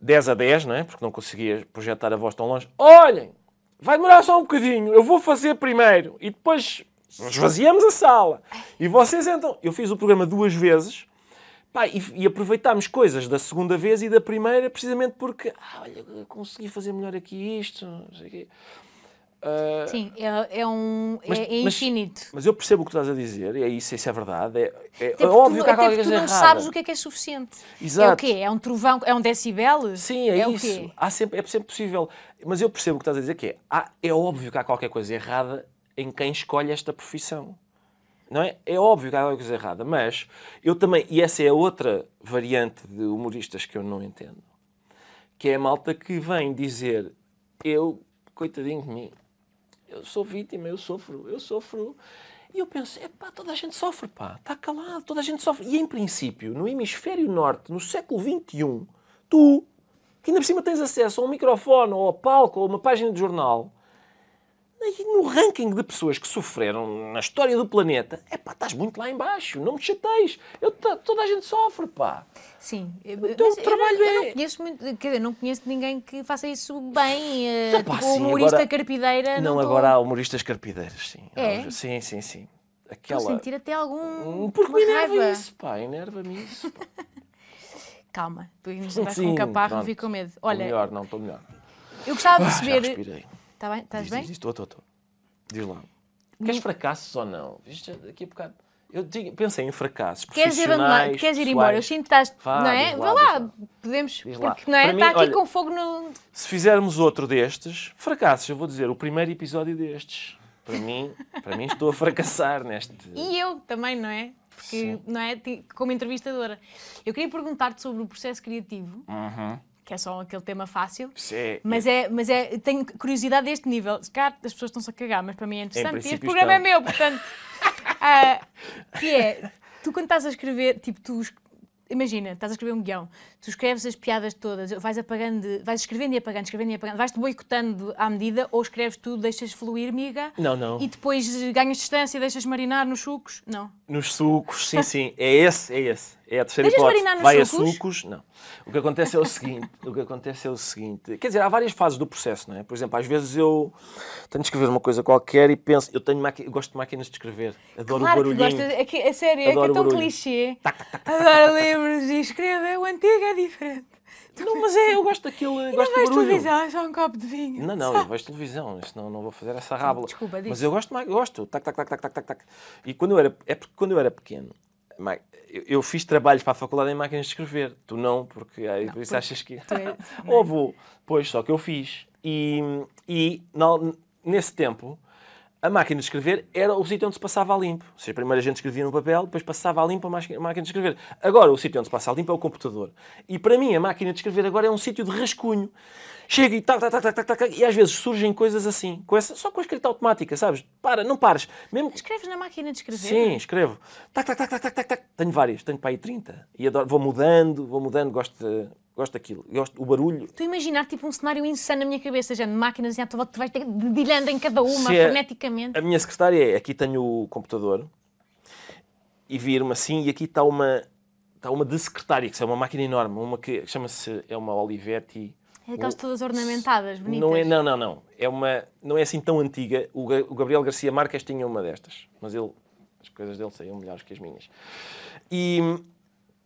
10 a 10, não é? Porque não conseguia projetar a voz tão longe. Olhem, vai demorar só um bocadinho, eu vou fazer primeiro e depois esvaziamos a sala. E vocês entram. Eu fiz o programa duas vezes. Pá, e, e aproveitámos coisas da segunda vez e da primeira precisamente porque, ah, olha, consegui fazer melhor aqui isto, não sei o quê. Ah, Sim, é, é um. Mas- é, é mas- infinito. Mas eu percebo o que tu estás a dizer, e é isso, isso é verdade. É, é- é óbvio tu, que há qualquer porque tu coisa não errada. sabes o que é que é suficiente. É o Exato. quê? É um trovão? É um decibel? Sim, é, é isso. Há sempre, é sempre possível. Mas eu percebo o que estás a dizer, que é, há- é óbvio que há qualquer coisa errada em quem escolhe esta profissão. Não é? É óbvio que há qualquer coisa errada, mas eu também, e essa é outra variante de humoristas que eu não entendo, que é a malta que vem dizer, eu, coitadinho de mim, eu sou vítima, eu sofro, eu sofro. E eu penso, é pá, toda a gente sofre, pá, está calado, toda a gente sofre. E em princípio, no hemisfério norte, no século XXI, tu, que ainda por cima tens acesso a um microfone, ou a palco, ou a uma página de jornal, e no ranking de pessoas que sofreram na história do planeta, é pá, estás muito lá embaixo, não me chateis. Eu, toda a gente sofre, pá. Sim. Então, o trabalho eu, é... Eu não conheço muito, quer dizer, não conheço ninguém que faça isso bem. Pá, tipo, sim, humorista agora- carpideira. Não, tô- agora há humoristas carpideiros, sim. É? Sim, sim, sim. Estou a Aquela... sentir até algum. Hum, Porque me enerva raiva. isso, pá, enerva-me isso. pá. Calma, tu ainda estás com Sim, um caparro, não fico com medo. Estou Olha, melhor, não, estou melhor. eu gostava de Ah, já perceber. respirei. Está bem? Estás bem? diz, estou, estou, estou. Diz lá. Queres fracassos ou não? Isto daqui a bocado. Eu digo- pensei em fracassos Queres ir, abandonar, queres ir embora? Eu sinto que estás. Vá, não é? diz Vá lá, lá, lá. podemos. Diz lá. Porque não é? Para mim, Está aqui olha- com fogo no. Se fizermos outro destes, fracassos, eu vou dizer, o primeiro episódio destes. Para mim, para mim estou a fracassar neste. E eu também, não é? Porque, Sim. não é? Como entrevistadora. Eu queria perguntar-te sobre o processo criativo, Uhum. Que é só aquele tema fácil. Isso é- Mas é, mas é, tenho curiosidade deste nível. Se calhar as pessoas estão-se a cagar, mas para mim é interessante. e este programa é estão. meu, portanto. ah, que é, tu quando estás a escrever, tipo, tu. Imagina, estás a escrever um guião, tu escreves as piadas todas, vais apagando, vais escrevendo e apagando, escrevendo e apagando, vais-te boicotando à medida ou escreves tudo, deixas fluir, miga, Não, não. e depois ganhas distância, deixas marinar nos sucos? Não. Nos sucos, sim, sim. É esse, é esse. É a terceira Deixas hipótese. Vai sucos? a sucos? Não. O que acontece é o seguinte, o que acontece é o seguinte. Quer dizer, há várias fases do processo, não é? Por exemplo, às vezes eu tenho de escrever uma coisa qualquer e penso, eu tenho eu gosto de máquinas de escrever. Adoro Claro o que gostas, é, que, é sério, é que é Adoro tão barulho. clichê. Adoro livros e escrever, o antigo é diferente. Não, mas é, eu gosto daquilo, Não gosto vais barulho. televisão, é só um copo de vinho. Não, não, eu vejo televisão, isso não, não vou fazer essa rábula. Desculpa, diz. Mas eu gosto mais, gosto. Tac, tac, tac, tac, tac, tac. E quando eu era, é porque quando eu era pequeno, eu, fiz trabalhos para a faculdade em máquinas de escrever. Tu não, porque aí por isso achas que. Ou vou. Pois, só que eu fiz. E, e na- nesse tempo, a máquina de escrever era o sítio onde se passava a limpo. Ou seja, primeiro a gente escrevia no papel, depois passava a limpo a máquina de escrever. Agora, o sítio onde se passa a limpo é o computador. E para mim, a máquina de escrever agora é um sítio de rascunho. Chega e tac, tac, tac, tac, tac, tac, e às vezes surgem coisas assim, com essa, só com a escrita automática, sabes? Para, não pares. Mesmo, Escreves na máquina de escrever? Sim, escrevo. Tac, tac, tac, tac, tac, tac. Tenho várias, tenho para aí 30. E adoro, vou mudando, vou mudando, gosto, de, gosto daquilo. Gosto o barulho. Estou a imaginar tipo um cenário insano na minha cabeça, já de máquinas e à tua volta, tu vais ter dedilhando em cada uma, Se é- freneticamente. A minha secretária é, aqui tenho o computador e viro-me assim e aqui está uma, está uma de secretária, que é uma máquina enorme, uma que chama-se, é uma Olivetti. É aquelas todas ornamentadas, bonitas. Não é, não, não, não. É uma, não é assim tão antiga. O, o Gabriel Garcia Marques tinha uma destas, mas ele, as coisas dele saíam melhores que as minhas. E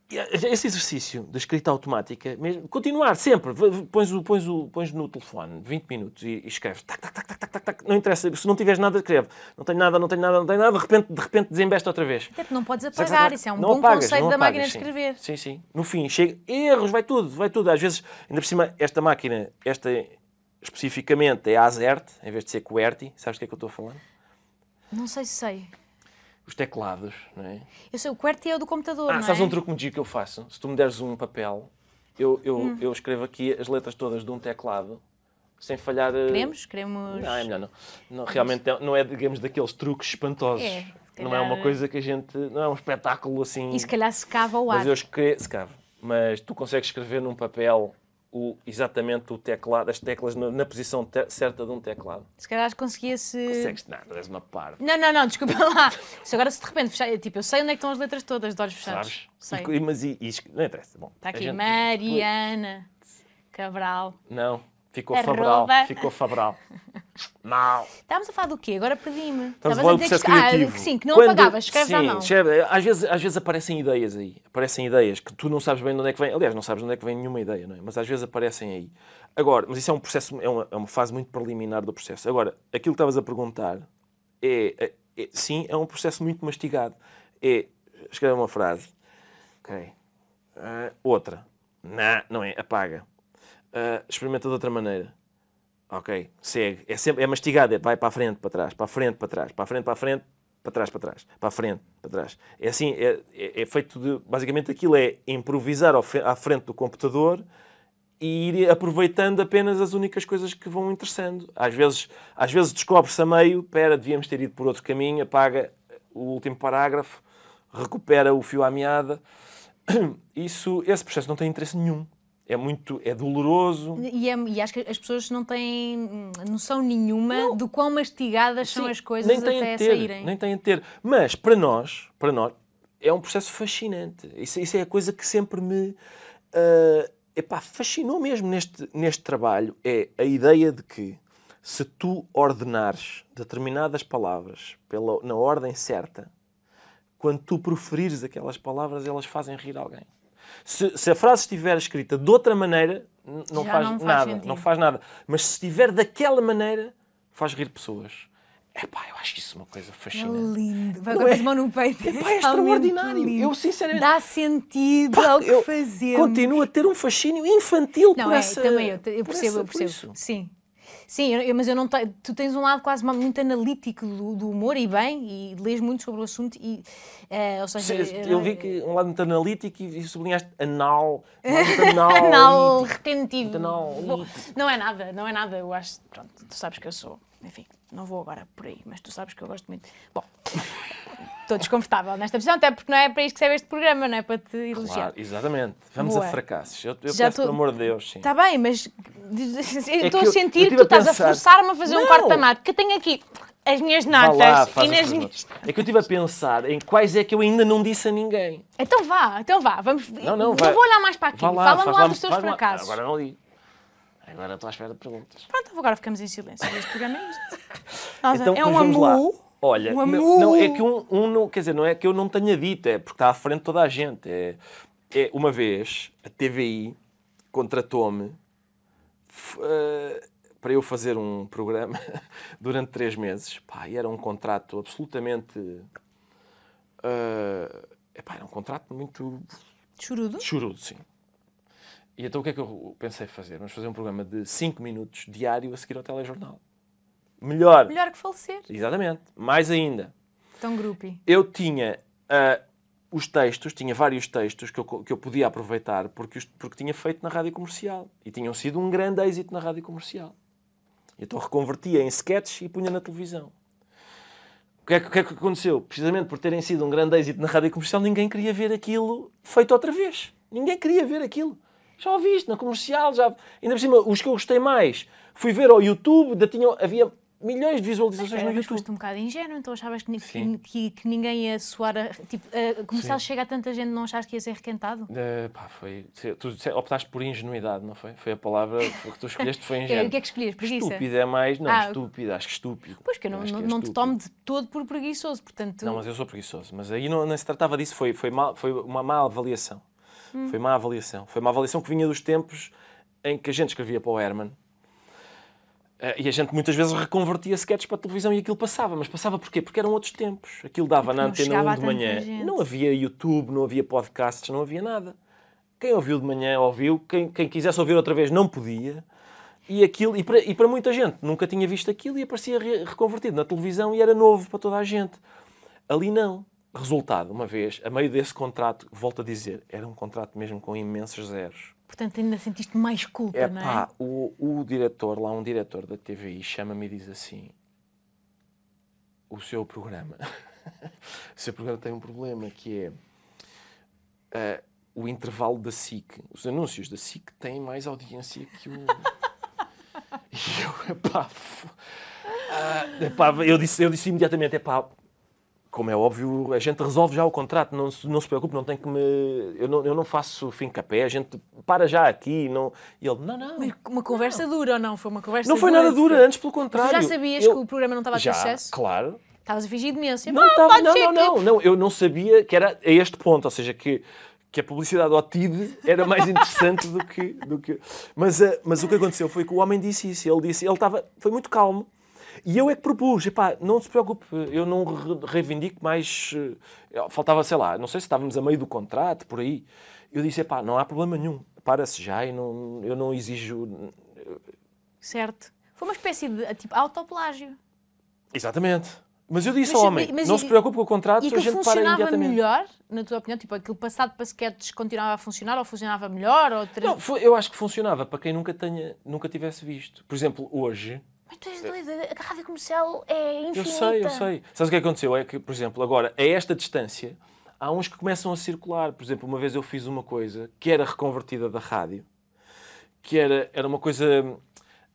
esse exercício da escrita automática, mesmo, continuar sempre, pões, o, pões, o, pões no telefone 20 minutos e, e escreves, tac, tac, tac, tac, tac, tac, não interessa, se não tiveres nada, escreve, não tenho nada, não tenho nada, não tenho nada, de repente, de repente desembesta outra vez. Até não podes apagar, isso é um Não bom apagas, conceito da apagas, máquina de escrever. Sim, sim. No fim, chega, erros, vai tudo, vai tudo. Às vezes, ainda por cima, esta máquina, esta especificamente é a Azert, em vez de ser QWERTY, sabes do que é que eu estou falar? Não sei se sei. Os teclados, não é? Eu sei, o QWERTY é o do computador, Ah, não sabes é? um truque muito giro que eu faço? Se tu me deres um papel, eu, eu, Hum. eu escrevo aqui as letras todas de um teclado, sem falhar... eh, Queremos? Queremos... Não, é melhor não. não realmente é- não é, digamos, daqueles truques espantosos. É, se não é uma calhar- coisa que a gente... Não é um espetáculo assim... E se calhar secava o ar. Mas eu escrevo, se cabe, mas tu consegues escrever num papel o, exatamente o teclado, as teclas na, na posição te- certa de um teclado. Se calhar conseguia-se... Consegues? Não, és uma parva. Não, não, não, desculpa lá. Se agora se de repente fechar, tipo, eu sei onde é que estão as letras todas de olhos fechados. Sabes? Sei. E, mas e, e não interessa. Bom, Está aqui gente- Mariana Cabral. Não, ficou Arroba. Fabral. Ficou Fabral. Não. Estávamos a falar do quê? Agora perdi-me. Estamos a falar do dizer processo que, ah, criativo. que sim, que não Quando- apagavas, escreves à sim, mão. escreve- às, vezes, às vezes aparecem ideias aí. Aparecem ideias que tu não sabes bem de onde é que vem. Aliás, não sabes de onde é que vem nenhuma ideia, não é? Mas às vezes aparecem aí. Agora, mas isso é um processo, é uma, é uma fase muito preliminar do processo. Agora, aquilo que estavas a perguntar é, é- é- sim, é um processo muito mastigado. É, escreve uma frase. Ok. Ah, outra. Não, não é. Apaga. Ah, experimenta de outra maneira. Ok, segue. É, sempre, é mastigado, é vai para a frente, para trás, para a frente, para trás, para a frente, para a frente, para trás, para trás, para a frente, para trás. É assim, é, é, é feito de. Basicamente aquilo é improvisar ao à frente do computador e ir aproveitando apenas as únicas coisas que vão interessando. Às vezes, às vezes descobre-se a meio, pera, devíamos ter ido por outro caminho, apaga o último parágrafo, recupera o fio à meada. Isso, esse processo não tem interesse nenhum. É muito, é doloroso. E, é- e acho que as pessoas não têm noção nenhuma do quão mastigadas são Sim, as coisas nem têm até ter, saírem. Nem têm de ter. Mas para nós, para nós, é um processo fascinante. Isso, isso é a coisa que sempre me ah, epá, fascinou mesmo neste, neste trabalho. É a ideia de que se tu ordenares determinadas palavras pela, na ordem certa, quando tu proferires aquelas palavras, elas fazem rir alguém. Se, se a frase estiver escrita de outra maneira, não faz, não faz nada, sentido. não faz nada. Mas se estiver daquela maneira, faz rir pessoas. Epá, eu acho isso uma coisa É fascinante. lindo. Vai com é? as mãos no peito. Epá, é extraordinário. lindo. Eu, sinceramente, Dá sentido pá, ao que fazemos. continuo a ter um fascínio infantil Não, por é, essa também eu, eu percebo, essa- eu percebo. Sim. Sim, eu- mas eu não tenho. Tu tens um lado quase muito analítico do, do humor e bem, e lês muito sobre o assunto, e, eh, ou seja, Sim, eh, Eu vi que um lado muito analítico e, e sublinhaste anal. Anal. Anal retentivo. Anal não é nada, não é nada. Eu acho. Pronto, tu sabes que eu sou. Enfim, não vou agora por aí, mas tu sabes que eu gosto muito. Bom, estou desconfortável nesta posição, até porque não é para isto que serve este programa, não é para te elogiar. Claro, exatamente. Vamos Boa. a fracassos. Eu, eu Já peço, tô- pelo amor de Deus, sim. Está bem, mas estou que a sentir eu que tu a estás a pensar- forçar-me a fazer um Não! corte amado, porque eu tenho aqui as minhas notas lá, e as nas minhas... É que eu estive a pensar em quais é que eu ainda não disse a ninguém. Então vá, então vá, vamos... Não, não, vai. vou olhar mais para aqui, Vá lá, fala-me lá, lá, dos teus faz lá. fracassos. Agora não li. Agora estou à espera de perguntas. Pronto, agora ficamos em silêncio, este programa é isto. Nossa, Então, é um vamos lá. amu. Olha, Um não, amu. não, é que um, um não, quer dizer, não é que eu não tenha dito, é porque está à frente de toda a gente. É, é uma vez a TVI contratou-me eh, para eu fazer um programa durante três meses. Pá, e era um contrato absolutamente. eh, epá, era um contrato muito Chorudo? chorudo, sim. E então o que é que eu pensei fazer? Vamos fazer um programa de 5 minutos diário a seguir ao telejornal. Melhor. Melhor que falecer. Exatamente. Mais ainda. Tão groupie. Eu tinha ah, os textos, tinha vários textos que eu, que eu podia aproveitar porque, os- porque tinha feito na rádio comercial. E tinham sido um grande êxito na rádio comercial. Então reconvertia em sketches e punha na televisão. O que, é, que é que aconteceu? Precisamente por terem sido um grande êxito na rádio comercial, ninguém queria ver aquilo feito outra vez. Ninguém queria ver aquilo. Já o viste na comercial, já. Ainda por cima, os que eu gostei mais, fui ver ao YouTube, ainda tinham, havia milhões de visualizações Espera, no mas YouTube. foste um bocado ingênuo, então achavas que, Sim. que, que ninguém ia soar a... Tipo, a comercial chega a tanta gente, não achas que ia ser requentado? Eh, pá, foi. Tu optaste por ingenuidade, não foi? Foi a palavra que tu escolheste, foi É, ingênuo. o que é que escolhias? Preguiça? Estúpido é mais. Não, Ah, estúpido, acho que estúpido. Pois que eu não, Acho não, é não te tomo de todo por preguiçoso, portanto... Não, mas eu sou preguiçoso. Mas aí não, não se tratava disso, foi, foi, mal, foi uma má avaliação. Hum. Foi má avaliação. Foi uma avaliação que vinha dos tempos em que a gente escrevia para o Herman eh, e a gente muitas vezes reconvertia sketches para a televisão e aquilo passava. Mas passava porquê? Porque eram outros tempos. Aquilo dava na antena chegava 1 a de manhã. gente. Não havia YouTube, não havia podcasts, não havia nada. Quem ouviu de manhã ouviu, quem, quem quisesse ouvir outra vez não podia. E, aquilo, e, para, e para muita gente nunca tinha visto aquilo e aparecia re- reconvertido na televisão e era novo para toda a gente. Ali não. Resultado, uma vez, a meio desse contrato, volto a dizer, era um contrato mesmo com imensos zeros. Portanto, ainda sentiste mais culpa, É não é? pá, o, o diretor, lá um diretor da TVI, chama-me e diz assim: O seu programa, o seu programa tem um problema que é ah, o intervalo da SIC. Os anúncios da SIC têm mais audiência que o. e eu, epá, f- ah, epá, eu, disse, eu disse imediatamente: epá, como é óbvio, a gente resolve já o contrato, não se, não se preocupe, não tem que me. Eu não, eu não faço fim capé, a gente para já aqui. Não... E ele, não, não. Mas Uma conversa dura ou não? Foi uma conversa Não foi nada dura, antes pelo contrário. já sabias Eu- que o programa não estava a ter Já, sucesso? claro. Estavas a fingir demência. Não, pode não, não, não, não, eu não sabia que era a este ponto, ou seja, que, que a publicidade ao TID era mais interessante do que. Do que... Mas, eh, mas o que aconteceu foi que o homem disse isso, ele disse, ele estava, foi muito calmo. E eu é que propus, epá, não se preocupe, eu não re- reivindico mais. eh, Faltava, sei lá, não sei se estávamos a meio do contrato, por aí. Eu disse, epá, não há problema nenhum, para-se já e não, eu não exijo. Certo. Foi uma espécie de tipo autoplágio. Exatamente. Mas eu disse Mas- ao homem, mas- não se preocupe com o contrato, E a gente para funcionava imediatamente. melhor, na tua opinião? Tipo, aquilo passado para sketches continuava a funcionar ou funcionava melhor? Ou ter... Não, foi- eu acho que funcionava para quem nunca, tenha, nunca tivesse visto. Por exemplo, hoje, Mas tu és doida, a rádio comercial é eu infinita. sei, eu sei. Sabes o que aconteceu? É que, por exemplo, agora, a esta distância, há uns que começam a circular. Por exemplo, uma vez eu fiz uma coisa que era reconvertida da rádio que era, era uma coisa.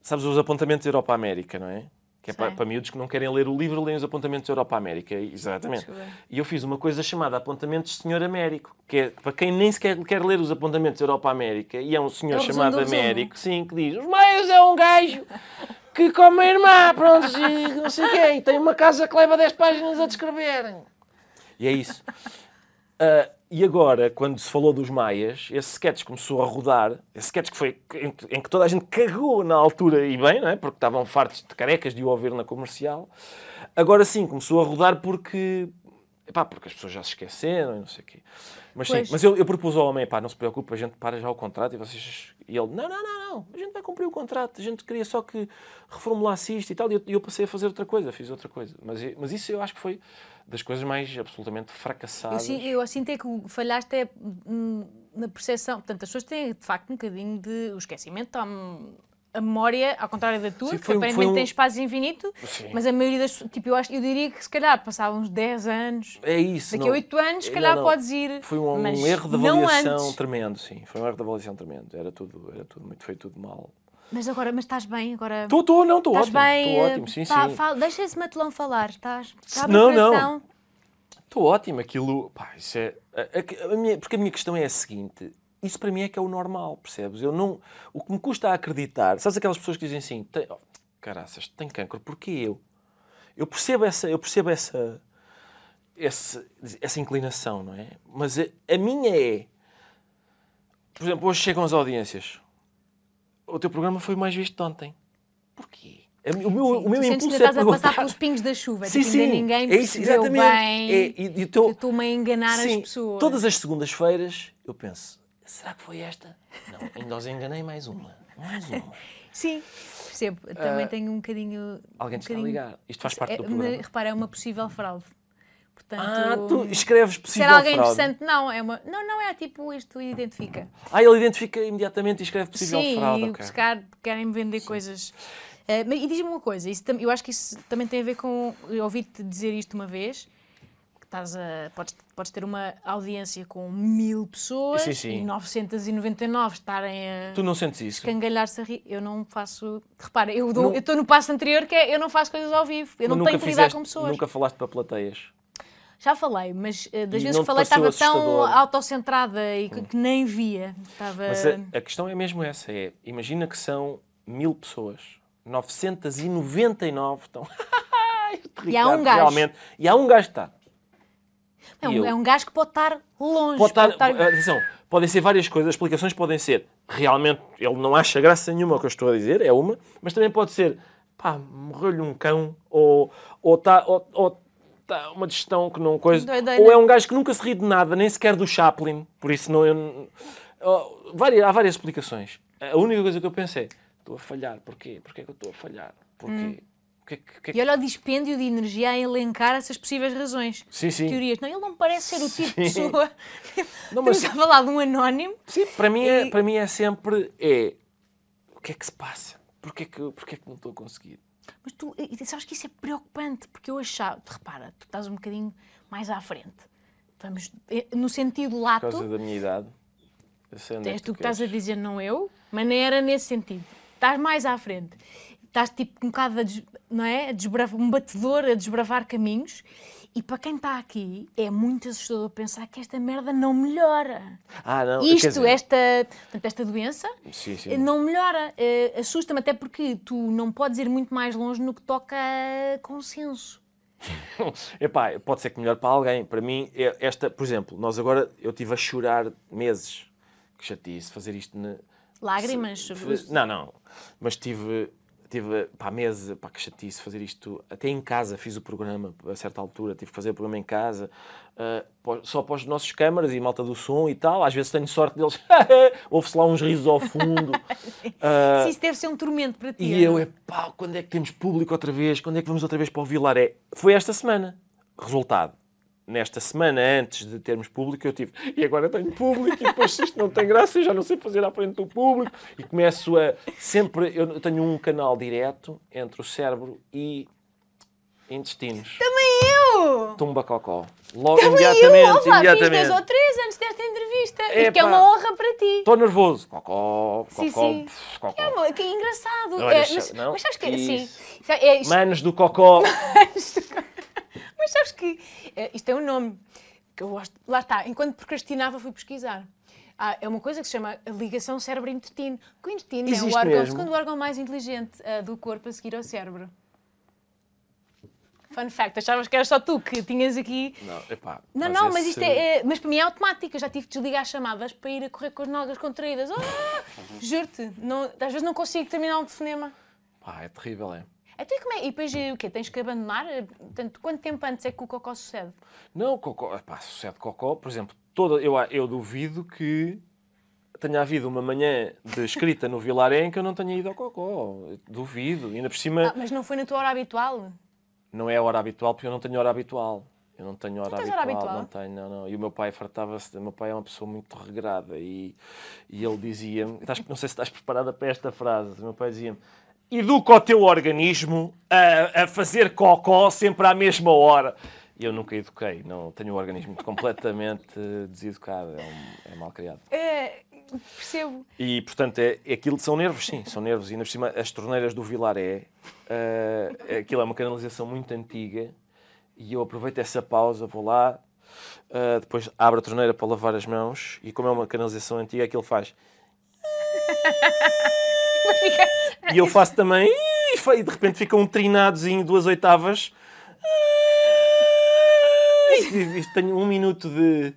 Sabes, os apontamentos Europa-América, não é? Que é para, para miúdos que não querem ler o livro, leem os apontamentos Europa-América. Exatamente. Deixa eu ver. E eu fiz uma coisa chamada Apontamentos Senhor Américo, que é para quem nem sequer quer ler os apontamentos Europa-América, e é um senhor É chamado. Américo, sim, que diz: Os meios é um gajo que come a irmã, pronto, e não sei e tem uma casa que leva 10 páginas a descrever. E é isso. Ah, e agora, quando se falou dos Maias, esse sketch começou a rodar, esse sketch que foi em, que- toda a gente cagou na altura, e bem, não é? Porque estavam fartos de carecas de o ouvir na comercial. Agora sim, começou a rodar porque, epá, porque as pessoas já se esqueceram e não sei o quê. Mas sim, mas eu, eu propus ao homem, pá, não se preocupe, a gente para já o contrato e vocês... E ele, não, não, não, não, a gente vai cumprir o contrato, a gente queria só que reformulasse isto e tal, e eu, passei a fazer outra coisa, fiz outra coisa. Mas, mas isso eu acho que foi das coisas mais absolutamente fracassadas. eu sinto é que falhaste é hum, na percepção. Portanto, as pessoas têm de facto um bocadinho de. O esquecimento, hum, a memória, ao contrário da tua, Sim, que um- aparentemente um- tem espaço infinito, Sim. mas a maioria das. Tipo, eu, acho, eu diria que se calhar passavam uns 10 anos. É isso. Daqui não- a 8 anos, se Não, calhar não. podes ir. Foi um, um erro de não avaliação tremendo, sim. Foi um erro de avaliação tremendo. Era tudo, era tudo muito, foi tudo mal. Mas agora, mas estás bem? Agora. Estou, estou, não, estou Estás ótimo. bem? Estou ótimo, sim, pá, sim. fala- deixa esse matelão falar. Estás. Abre Não, não. Estou ótimo. Aquilo, pá, isso é... a- a- a minha- porque a minha questão é a seguinte. Isso para mim é que é o normal, percebes? Eu não... O que me custa a acreditar... Sabes aquelas pessoas que dizem assim... Tem, oh, caraças, tem cancro, porquê eu? Eu percebo essa... Eu percebo essa... Essa, essa inclinação, não é? Mas a, a minha é... Por exemplo, hoje chegam as audiências. O teu programa foi mais visto de ontem. Porquê? O meu, o meu impulso que é estás a passar pelos pingos da chuva. Sim, tipo, sim. ninguém é isso, percebeu exatamente. bem É, e, e teu- eu estou-me a enganar Sim, as pessoas. Todas as segundas-feiras eu penso, será que foi esta? Não, ainda os enganei mais uma. Mais uma. Sim, percebo. Também tenho um bocadinho. Alguém um te está a bocadinho- ligar. Isto faz parte É, do programa. repara, é uma possível fraude. Portanto, Ah, tu escreves possível era alguém fraude. interessante, não, é uma. Não, não é tipo isto identifica. Ah, ele identifica imediatamente e escreve possível Sim, fraude. e ok. se calhar querem vender coisas. Eh, mas- e diz-me uma coisa, isso, eu acho que isso também tem a ver com. Eu ouvi-te dizer isto uma vez. Estás a, podes, podes ter uma audiência com mil pessoas Sim, sim. e 999 estarem a Tu não sentes isso? cangalhar-se a rir. Eu não faço. Repara, eu estou no passo anterior que é eu não faço coisas ao vivo. Eu Mas não tenho que lidar com pessoas. Nunca falaste para plateias. Já falei, mas eh, das E vezes que falei estava tão assustador? Hum. autocentrada e que, que nem via. Estava... Mas a, a questão é mesmo essa: é, imagina que são mil pessoas, 999 estão. E há um gajo. Realmente, e há um gajo que está. É, um, eu? é um gajo que pode estar longe. Pode estar, pode estar- atenção, podem ser várias coisas, as explicações podem ser realmente ele não acha graça nenhuma ao que eu estou a dizer, é uma, mas também pode ser pá, morreu-lhe um cão, ou ou está ou, ou tá uma digestão que não coisa, Doideira. ou é um gajo que nunca se ri de nada, nem sequer do Chaplin, por isso não eu, oh, várias, há várias explicações. A única coisa que eu pensei, estou a falhar, porquê? Porquê que eu estou a falhar? Porquê? Hum. Que é que- que é E olha o dispêndio de energia a elencar essas possíveis razões. Sim, sim. Teorias. Não, ele não parece ser o tipo de Sim. pessoa. Não, mas- Estamos a falar de um anónimo. Sim, para mim, é, E- para mim é sempre é o que é que se passa? Porquê que, porquê que não estou a conseguir? Mas tu sabes que isso é preocupante, porque eu achava, repara, tu estás um bocadinho mais à frente. Estamos eh, no sentido Por lato, causa da minha idade. É és tu que estás a dizer, não eu, mas nem era nesse sentido. Estás mais à frente. Estás tipo um bocado a, des, não é? a desbravar, um batedor a desbravar caminhos. E para quem está aqui, é muito assustador pensar que esta merda não melhora. Ah, não. Isto, dizer, esta, portanto, esta doença Sim, sim. não melhora. Eh, Assusta-me até porque tu não podes ir muito mais longe no que toca a consenso. Epá, pode ser que melhor para alguém. Para mim, é esta, por exemplo, nós agora, eu estive a chorar meses. Que chatice, fazer isto na. Lágrimas. Fe- Não, não. Mas tive, tive pá, meses, pá, que chatice fazer isto. Até em casa fiz o programa, a certa altura. Tive que fazer o programa em casa, pó- só para os nossos câmaras e malta do som e tal. Às vezes tenho sorte deles. Ouve-se lá uns risos ao fundo. Ah, Sim, isso deve ser um tormento para ti. e não eu, é? é pá, quando é que temos público outra vez? Quando é que vamos outra vez para o Vilaré? Foi esta semana. Resultado. Nesta semana, antes de termos público, eu tive. E agora tenho público, e depois isto não tem graça, eu já não sei fazer à frente do público. E começo a. Sempre. Eu tenho um canal direto entre o cérebro e intestinos. Também eu! Tumba cocó. Logo Também imediatamente, eu, opa, fiz dois imediatamente. ou três antes desta entrevista. Epá. Porque é uma honra para ti. Estou nervoso. Cocó, cocó, Sim, sim. pff, cocó. É, uma, que engraçado. Não, É, mas, não, mas sabes que isso. sim. Sabe, é, Manos do cocó. mas sabes que é, isto é um nome que eu gosto. Lá está, enquanto procrastinava fui pesquisar. Ah, é uma coisa que se chama a ligação cérebro-intestino. Que o intestino é o, Existe órgão, o segundo órgão mais inteligente ah, do corpo a seguir ao cérebro. Fun fact, achavas que era só tu que tinhas aqui. Não, epá, Não, não, mas isto é, é- Mas para mim é automático. Eu já tive de desligar as chamadas para ir a correr com as nalgas contraídas. Ah, Juro-te, às vezes não consigo terminar um telefonema. Pá, é terrível, é. Até como é? E depois eh, o quê? Tens que abandonar? Eh, Portanto, quanto tempo antes é que o cocó sucede? Não, cocó, epá, sucede cocó, por exemplo, toda, eu, eu duvido que tenha havido uma manhã de escrita no Vilaré em que eu não tenha ido ao cocó. Duvido. E ainda por cima, Ah, mas não foi na tua hora habitual? não é a hora habitual porque eu não tenho hora habitual. Eu não tenho hora tens habitual, hora habitual? não tenho, não, não. E o meu pai fartava-se, o meu pai é uma pessoa muito regrada e, e ele dizia-me, não sei se estás preparada para esta frase, o meu pai dizia-me, educa o teu organismo a, a fazer cocó sempre à mesma hora. E eu nunca eduquei, não tenho o organismo completamente deseducado, é, um, é mal criado. É, percebo. E, portanto, é, é aquilo são nervos, sim, são nervos. E, ainda por cima, as torneiras do Vilaré, eh, aquilo é uma canalização muito antiga e eu aproveito essa pausa, vou lá, eh, depois abro a torneira para lavar as mãos e, como é uma canalização antiga, aquilo faz. E eu faço também. E de repente fica um trinadozinho, duas oitavas. E, tenho um minuto de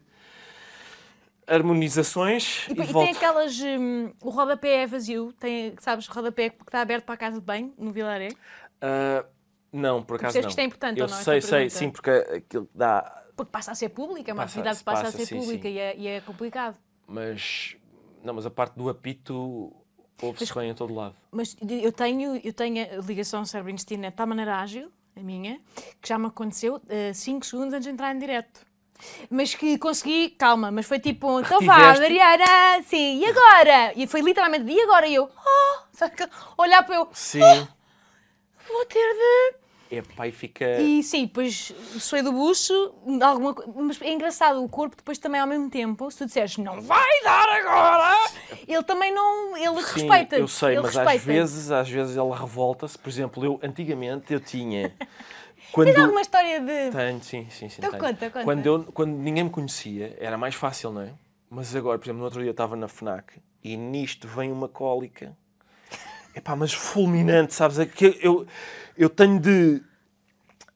harmonizações E, e, e tem aquelas. hum, o rodapé é vazio, tem, sabes, o rodapé que está aberto para a casa de banho, no Vilaré. Ah, não, por acaso não. que isto é importante Eu não, sei, sei, sim, porque aquilo dá. Porque passa a ser pública, é uma Passa- atividade que passa, passa, a ser sim, pública sim. E, é, e é complicado. Mas. Não, mas a parte do apito ouve-se bem em todo lado. Mas eu tenho, eu tenho a ligação cérebro-intestino de tal maneira ágil, a minha, que já me aconteceu 5 segundos antes de entrar em direto. Mas que consegui, calma, mas foi tipo, então vá? Mariana, sim, e agora? E foi literalmente, e agora? E eu, oh, olhar para eu, Sim. vou ter de. É pai fica. E sim, depois soei do buço, alguma co- mas é engraçado, o corpo depois também ao mesmo tempo, se tu disseres não vai dar agora, ele também não, ele Sim, respeita. eu sei, ele mas respeita. às vezes, às vezes ele revolta-se. Por exemplo, eu antigamente eu tinha. Quando... Tens alguma história de. Tenho, sim, sim, sim. Então tenho. conta, conta. Quando, eu, quando ninguém me conhecia, era mais fácil, não é? Mas agora, por exemplo, no outro dia eu estava na FNAC e nisto vem uma cólica. Epá, mas fulminante, sabes? É que eu, eu tenho de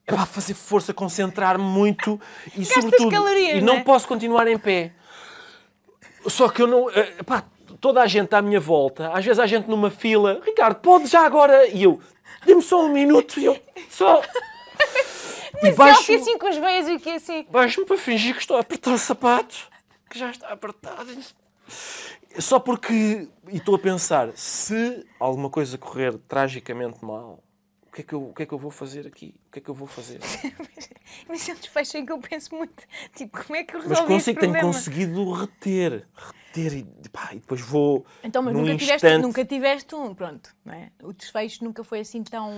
epá, fazer força, concentrar-me muito e sobretudo calorias, e não não é? posso continuar em pé. Só que eu não. eh, Epá, toda a gente à minha volta, às vezes há gente numa fila, Ricardo, pode já agora? E eu, dê-me só um minuto e eu só. E Selfie assim com as veias e que assim. Baixo-me para fingir que estou a apertar o sapato, que já está apertado. Só porque. E estou a pensar, se alguma coisa correr tragicamente mal, o que, é que eu, o que é que eu vou fazer aqui? O que é que eu vou fazer? Mas é um desfecho em que eu penso muito. Tipo, como é que eu Mas resolvi este consigo, tenho conseguido reter. Reter e, pá, e depois vou. Então, mas nunca tiveste, instante- nunca tiveste um, pronto, não é? O desfecho nunca foi assim tão...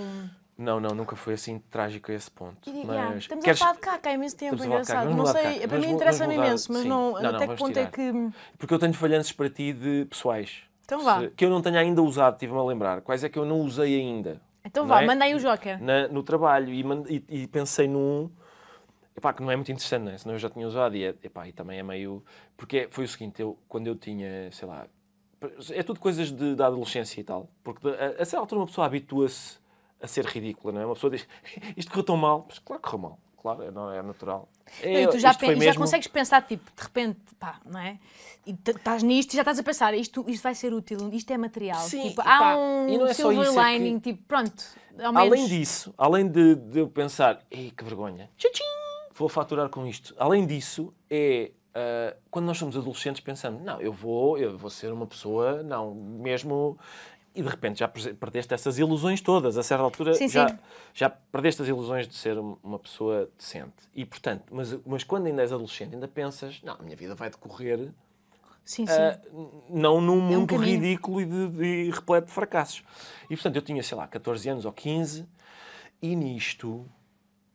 Não, não, nunca foi assim trágico a esse ponto. E, Mas yeah, estamos queres- a falar de caca há imenso tempo, engraçado. Não sei, para mim interessa-me imenso, mas não, Não, até que ponto é que... Porque eu tenho falhanços para ti de pessoais. Então vá. Se- Que eu não tenho ainda usado, estive-me a lembrar. Quais é que eu não usei ainda? Então vá, é? manda aí o Joker. Na- no trabalho. E, e- e pensei num. Epá, que não é muito interessante, não é? Senão eu já tinha usado. E, é, epá, e também é meio. Porque é- foi o seguinte: eu, quando eu tinha, sei lá. É tudo coisas de, da adolescência e tal. Porque a, a certa altura uma pessoa habitua-se a ser ridícula, não é? Uma pessoa diz isto correu tão mal. Mas claro que correu mal. Claro, é, não, é natural. É, Não, e tu já, pen- já mesmo- consegues pensar, tipo, de repente, pá, não é? E estás nisto e já estás a pensar, isto, isto vai ser útil, isto é material. Sim, tipo, e pá, há um e não é silver isso, é que- lining, tipo, pronto, menos... Além disso, além de, de eu pensar, ei, que vergonha, tchim, vou faturar com isto. Além disso, é ah, quando nós somos adolescentes pensamos, não, eu vou, eu vou ser uma pessoa, não, mesmo. E de repente já perdeste essas ilusões todas. A certa altura Sim, já, sim. já perdeste as ilusões de ser um- uma pessoa decente. E portanto, mas, mas quando ainda és adolescente, ainda pensas, não, a minha vida vai decorrer Sim, ah, não num mundo caminho. ridículo e, de, de repleto de fracassos. E portanto eu tinha, sei lá, 14 anos ou 15 e nisto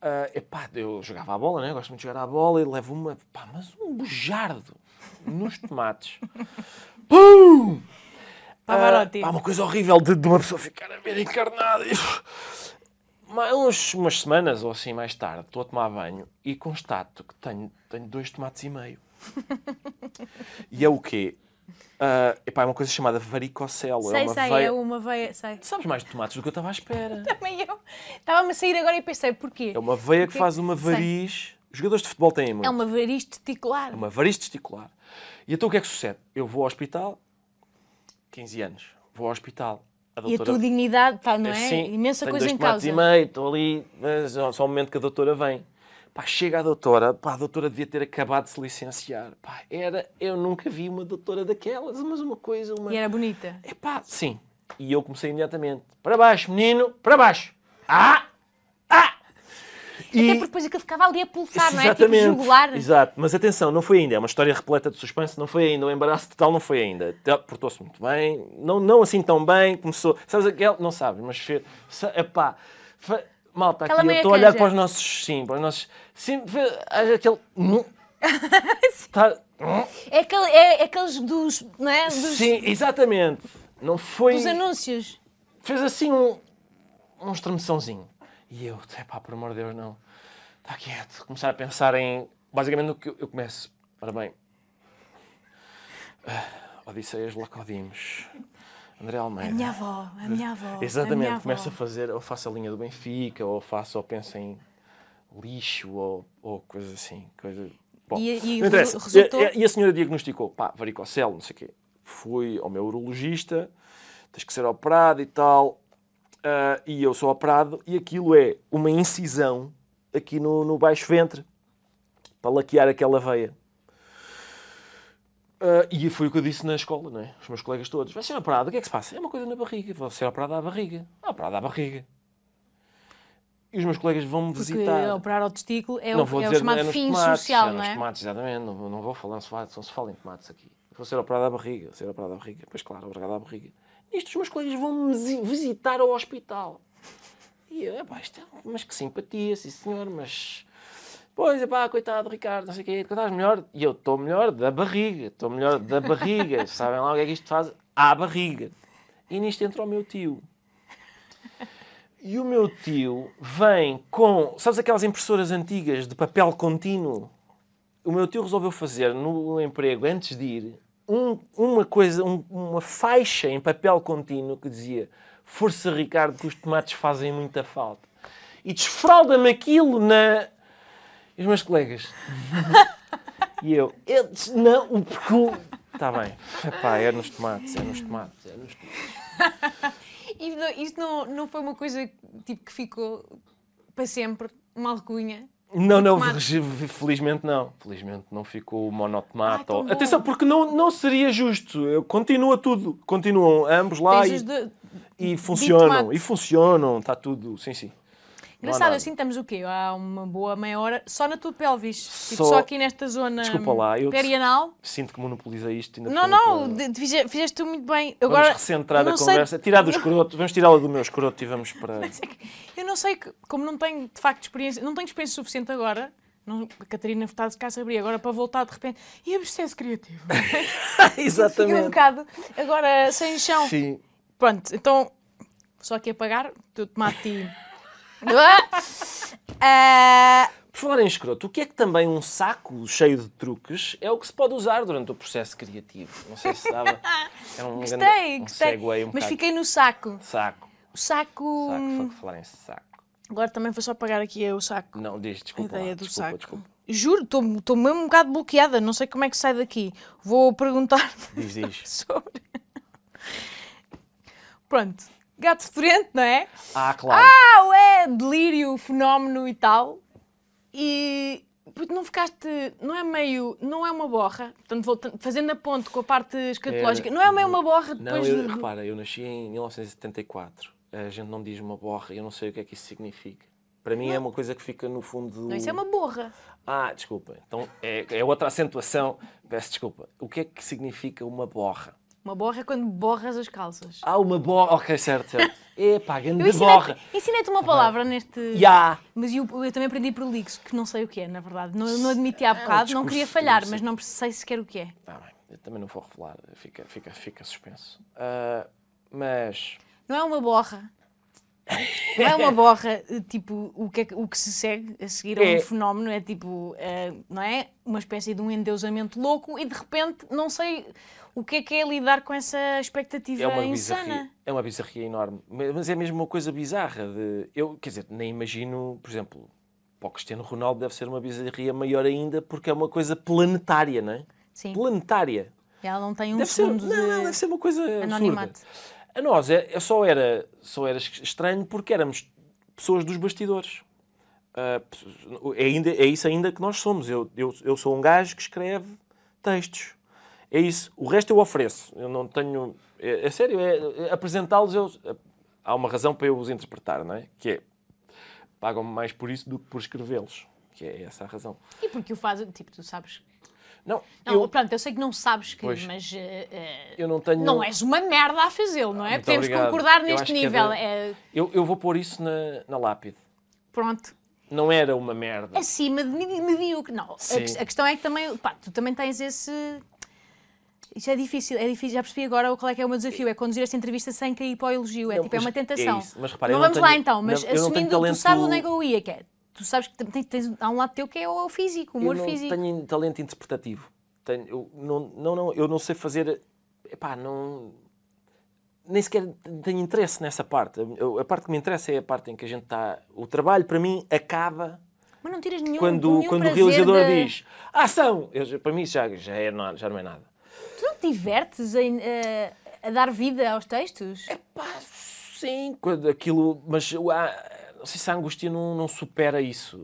ah, epá, eu jogava a bola, né? Gosto muito de jogar a bola e levo uma. Pá, mas um bujardo nos tomates. Pum! Pavarotti. Ah, pá, uma coisa horrível de, de uma pessoa ficar a ver encarnada. Mas uns, umas semanas ou assim mais tarde, estou a tomar banho e constato que tenho, tenho dois tomates e meio. e é o quê? Ah, epá, é uma coisa chamada varicocelo. Sei, é uma sei, veia... é uma veia. Sei. Tu sabes mais de tomates do que eu estava à espera. Também eu. Estava-me a sair agora e pensei, porquê? É uma veia que faz uma sei. variz. Os jogadores de futebol têm muito. É uma variz testicular. É uma variz testicular. E então o que é que sucede? Eu vou ao hospital, 15 anos, vou ao hospital. A E a doutora... tua dignidade, tá, não é? Sim, Imensa tenho coisa dois em causa. e meio, estou ali, mas só só o momento que a doutora vem. Pá, chega a doutora, pá, a doutora devia ter acabado de se licenciar. Pá, era, eu nunca vi uma doutora daquelas, mas uma coisa, uma... E era bonita. Epá, sim. E eu comecei imediatamente. Para baixo, menino, para baixo. Ah! Ah! Até porque depois aquilo ficava ali a pulsar, não é? Tipo Exatamente. jugular. Exato. Mas atenção, não foi ainda. É uma história repleta de suspense. Não foi ainda. O embaraço total não foi ainda. Portou-se muito bem. Não, não assim tão bem. Começou... Sabes aquele... Não sabes, mas fez... Epá. Malta, aqui eu estou a olhar para os nossos... Sim, para os nossos... Sim, fe- haja aquele... Tá- É, aquele, é aqueles dos, não é? Dos, Sim, exatamente. Não foi... dos anúncios. fez assim um, um estremeçãozinho. E eu, pá, por amor de Deus, não. Está quieto. Começar a pensar em. Basicamente, o que eu, começo. Ora bem. Ah, Odisseias Lacodimos. André Almeida. A minha avó, a minha avó. Exatamente, a minha começo a fazer, ou faço a linha do Benfica, ou faço, ou penso em lixo, ou, ou coisas assim. Coisa... Bom, E- e não interessa. resultou? E, e a senhora diagnosticou, pá, varicocele, não sei o quê. Fui ao meu urologista, tens que ser operado e tal, ah, e eu sou operado, e aquilo é uma incisão aqui no, no baixo ventre, para laquear aquela veia. Ah, e foi o que eu disse na escola, não é? Os meus colegas todos. Vai ser operado, o que é que se passa? É uma coisa na barriga. Vou ser operado à barriga. Ah, operado à barriga. E os meus colegas vão-me Porque visitar. operar ao testículo é, não o, vou é o dizer chamado é fim tomates, social, é não é? tomates, exatamente. Não, não vou falar, não se fala, só se fala em tomates aqui. Vou ser operado à barriga, vou ser operado à barriga. Pois claro, operado à barriga. Nisto os meus colegas visi- visitar ao hospital. E eu, epá, isto é, mas que simpatia, sim senhor, mas... Pois, epá, coitado, Ricardo, não sei o quê, estás melhor? E eu estou melhor da barriga, estou melhor da barriga. Sabem lá o que é que isto faz? À barriga. E nisto entra o meu tio. E o meu tio vem com, sabes aquelas impressoras antigas de papel contínuo? O meu tio resolveu fazer no emprego, antes de ir, um- uma coisa, um- uma faixa em papel contínuo que dizia Força Ricardo, que os tomates fazem muita falta. E desfralda-me aquilo na... E os meus colegas. e eu, eu não, o. Está bem. Epá, é nos tomates, é nos tomates, é nos tomates. E não- isto não, não foi uma coisa tipo, que ficou para sempre, uma alcunha. Não, não, felizmente não. Felizmente não ficou o monotomate. Ai. Atenção, porque não, não seria justo. Continua tudo. Continuam ambos lá e, de- e funcionam. E funcionam. Está tudo. Sim, sim. Engraçado, assim estamos o quê? Há uma boa meia hora só na tua pelvis. Tipo, Só- só aqui nesta zona Desculpa lá, eu- perianal. Sinto que monopolizei isto. Ainda Não, não, para- fizeste tu muito bem. Vamos Agora, recentrar a não sei- conversa. Tirar do escroto. Vamos tirá-la do meu escroto e vamos para. Eu não sei, que- como não tenho de facto experiência, não tenho experiência suficiente agora. Não, a Catarina está de cá a abrir agora para voltar de repente. E a processo criativo? Fiquei um bocado agora sem chão. Sim. Pronto, então só aqui apagar, tu tomate Ah, Por falar em escroto, o que é que também um saco cheio de truques é o que se pode usar durante o processo criativo? Não sei se sabe. É um gostei, grande, um gostei. segue um Mas bocado. fiquei no saco. Saco. O saco. Saco, foi por falar em saco. Agora também vou só apagar aqui o saco. Não, diz, A desculpa. ideia lá, do desculpa, saco. desculpa. Juro, estou mesmo um bocado bloqueada, não sei como é que sai daqui. Vou perguntar Diz, diz. sobre. Pronto, gato fedorento, não é? Ah, claro. Ah, é delírio, fenómeno e tal. E porque não ficaste, não é meio, não é uma borra, portanto, voltando- fazendo a ponte com a parte escatológica, Era- não é meio uma borra não, depois eu, de... repara, eu nasci em 1974. A gente não diz uma borra, eu não sei o que é que isso significa. Para mim é uma coisa que fica no fundo do... Não, isso é uma borra. Ah, desculpa. Então é, é outra acentuação. Peço desculpa. O que é que significa uma borra? Uma borra é quando borras as calças. Ah, uma borra. Ok, certo, certo. Epá, Eu grande borra. ensinei-te uma palavra neste. Já. Mas eu, eu também aprendi por lixo, que não sei o que é, na verdade. Não, não admiti há bocado, não discurso queria falhar, mas não sei sequer o que é. Tá bem, eu também não vou revelar, fica, fica, fica suspenso. Ah, mas. Não é uma borra. Não é uma borra, eh, tipo, o que, é o que se segue a seguir a É. um fenómeno, é tipo, eh, não é? Uma espécie de um endeusamento louco e de repente não sei o que é que é lidar com essa expectativa É uma insana. bizarria, é uma bizarria enorme. Mas é mesmo uma coisa bizarra. De, eu, quer dizer, nem imagino, por exemplo, para o Cristiano Ronaldo deve ser uma bizarria maior ainda porque é uma coisa planetária, não é? Sim. Planetária. Ela não tem um Deve ser, segundo não, de não, deve ser uma coisa anonimato. absurda. A nós é, é só, era, só era estranho porque éramos pessoas dos bastidores. Ah, é, ainda, é isso ainda que nós somos. Eu, eu, eu sou um gajo que escreve textos. É isso. O resto eu ofereço. Eu não tenho. É, é sério, é, é apresentá-los. Eu, há uma razão para eu os interpretar, não é? Que é. Pagam-me mais por isso do que por escrevê-los. Que é essa a razão. E porque o faz, tipo, tu sabes. Não, Não, eu, pronto, eu sei que não sabes que, Pois. mas eh, eu não tenho. não és uma merda a fazê-lo, não é? Muito Podemos obrigado. concordar Eu neste que nível. É, Eu, eu vou pôr isso na, na lápide. pronto. Não era uma merda. acima de medíocre. Não, a, Sim. que- a questão é que também, pá, tu também tens esse. Isso é difícil, é difícil. Já percebi agora qual é que é o meu desafio, é conduzir esta entrevista sem cair para o elogio. É Não, tipo, é uma é tentação. isso. Mas repara, não não vamos lá tenho- então, mas não- assumindo, talento- tu sabes onde é que eu ia, que é, tu sabes que tens, tens, há um lado teu que é o físico, o humor eu não físico. tenho talento interpretativo. Tenho, eu, não, não, não, eu não sei fazer. Epá, não. Nem sequer tenho interesse nessa parte. Eu- a parte que me interessa é a parte em que a gente está. O trabalho, para mim, acaba Mas não tiras nenhum, quando, nenhum quando o realizador de- diz ação! Eu- para mim, isso já, já, é, não- já não é nada. Tu não te divertes em, eh, a dar vida aos textos? Pá, sim, quando aquilo. Mas ah, sei se a angústia não, não supera isso.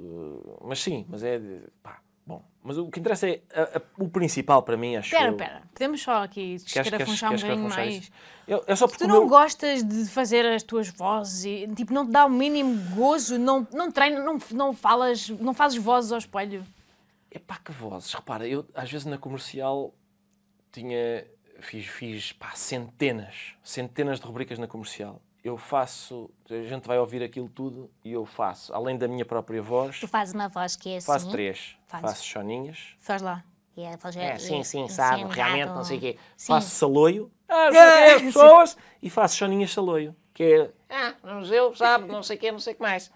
Mas sim, mas é. Pá, bom. Mas o que interessa é. a- a- o principal para mim, acho Espera, eu- espera, podemos só aqui escarafunchar um bocadinho mais? Eu- é só porque Tu não meu- gostas de fazer as tuas vozes e tipo, não te dá o mínimo gozo, não, não treinas, não, não falas, não fazes vozes ao espelho. É pá, que vozes. Repara, eu às vezes na comercial tinha. Fiz, fiz pá, centenas, centenas de rubricas na comercial. Eu faço. A gente vai ouvir aquilo tudo e eu faço, além da minha própria voz, Tu fazes uma voz que é assim. faço três. Fazes. Faço choninhas. Faz lá. E a voz É, sim, sim, assim, sabe, um realmente, não sei o quê. Sim. Faço saloio. Ah, as pessoas. E faço choninhas saloio. Que é. Ah, no museu, sabe, não sei o quê, não sei o que mais.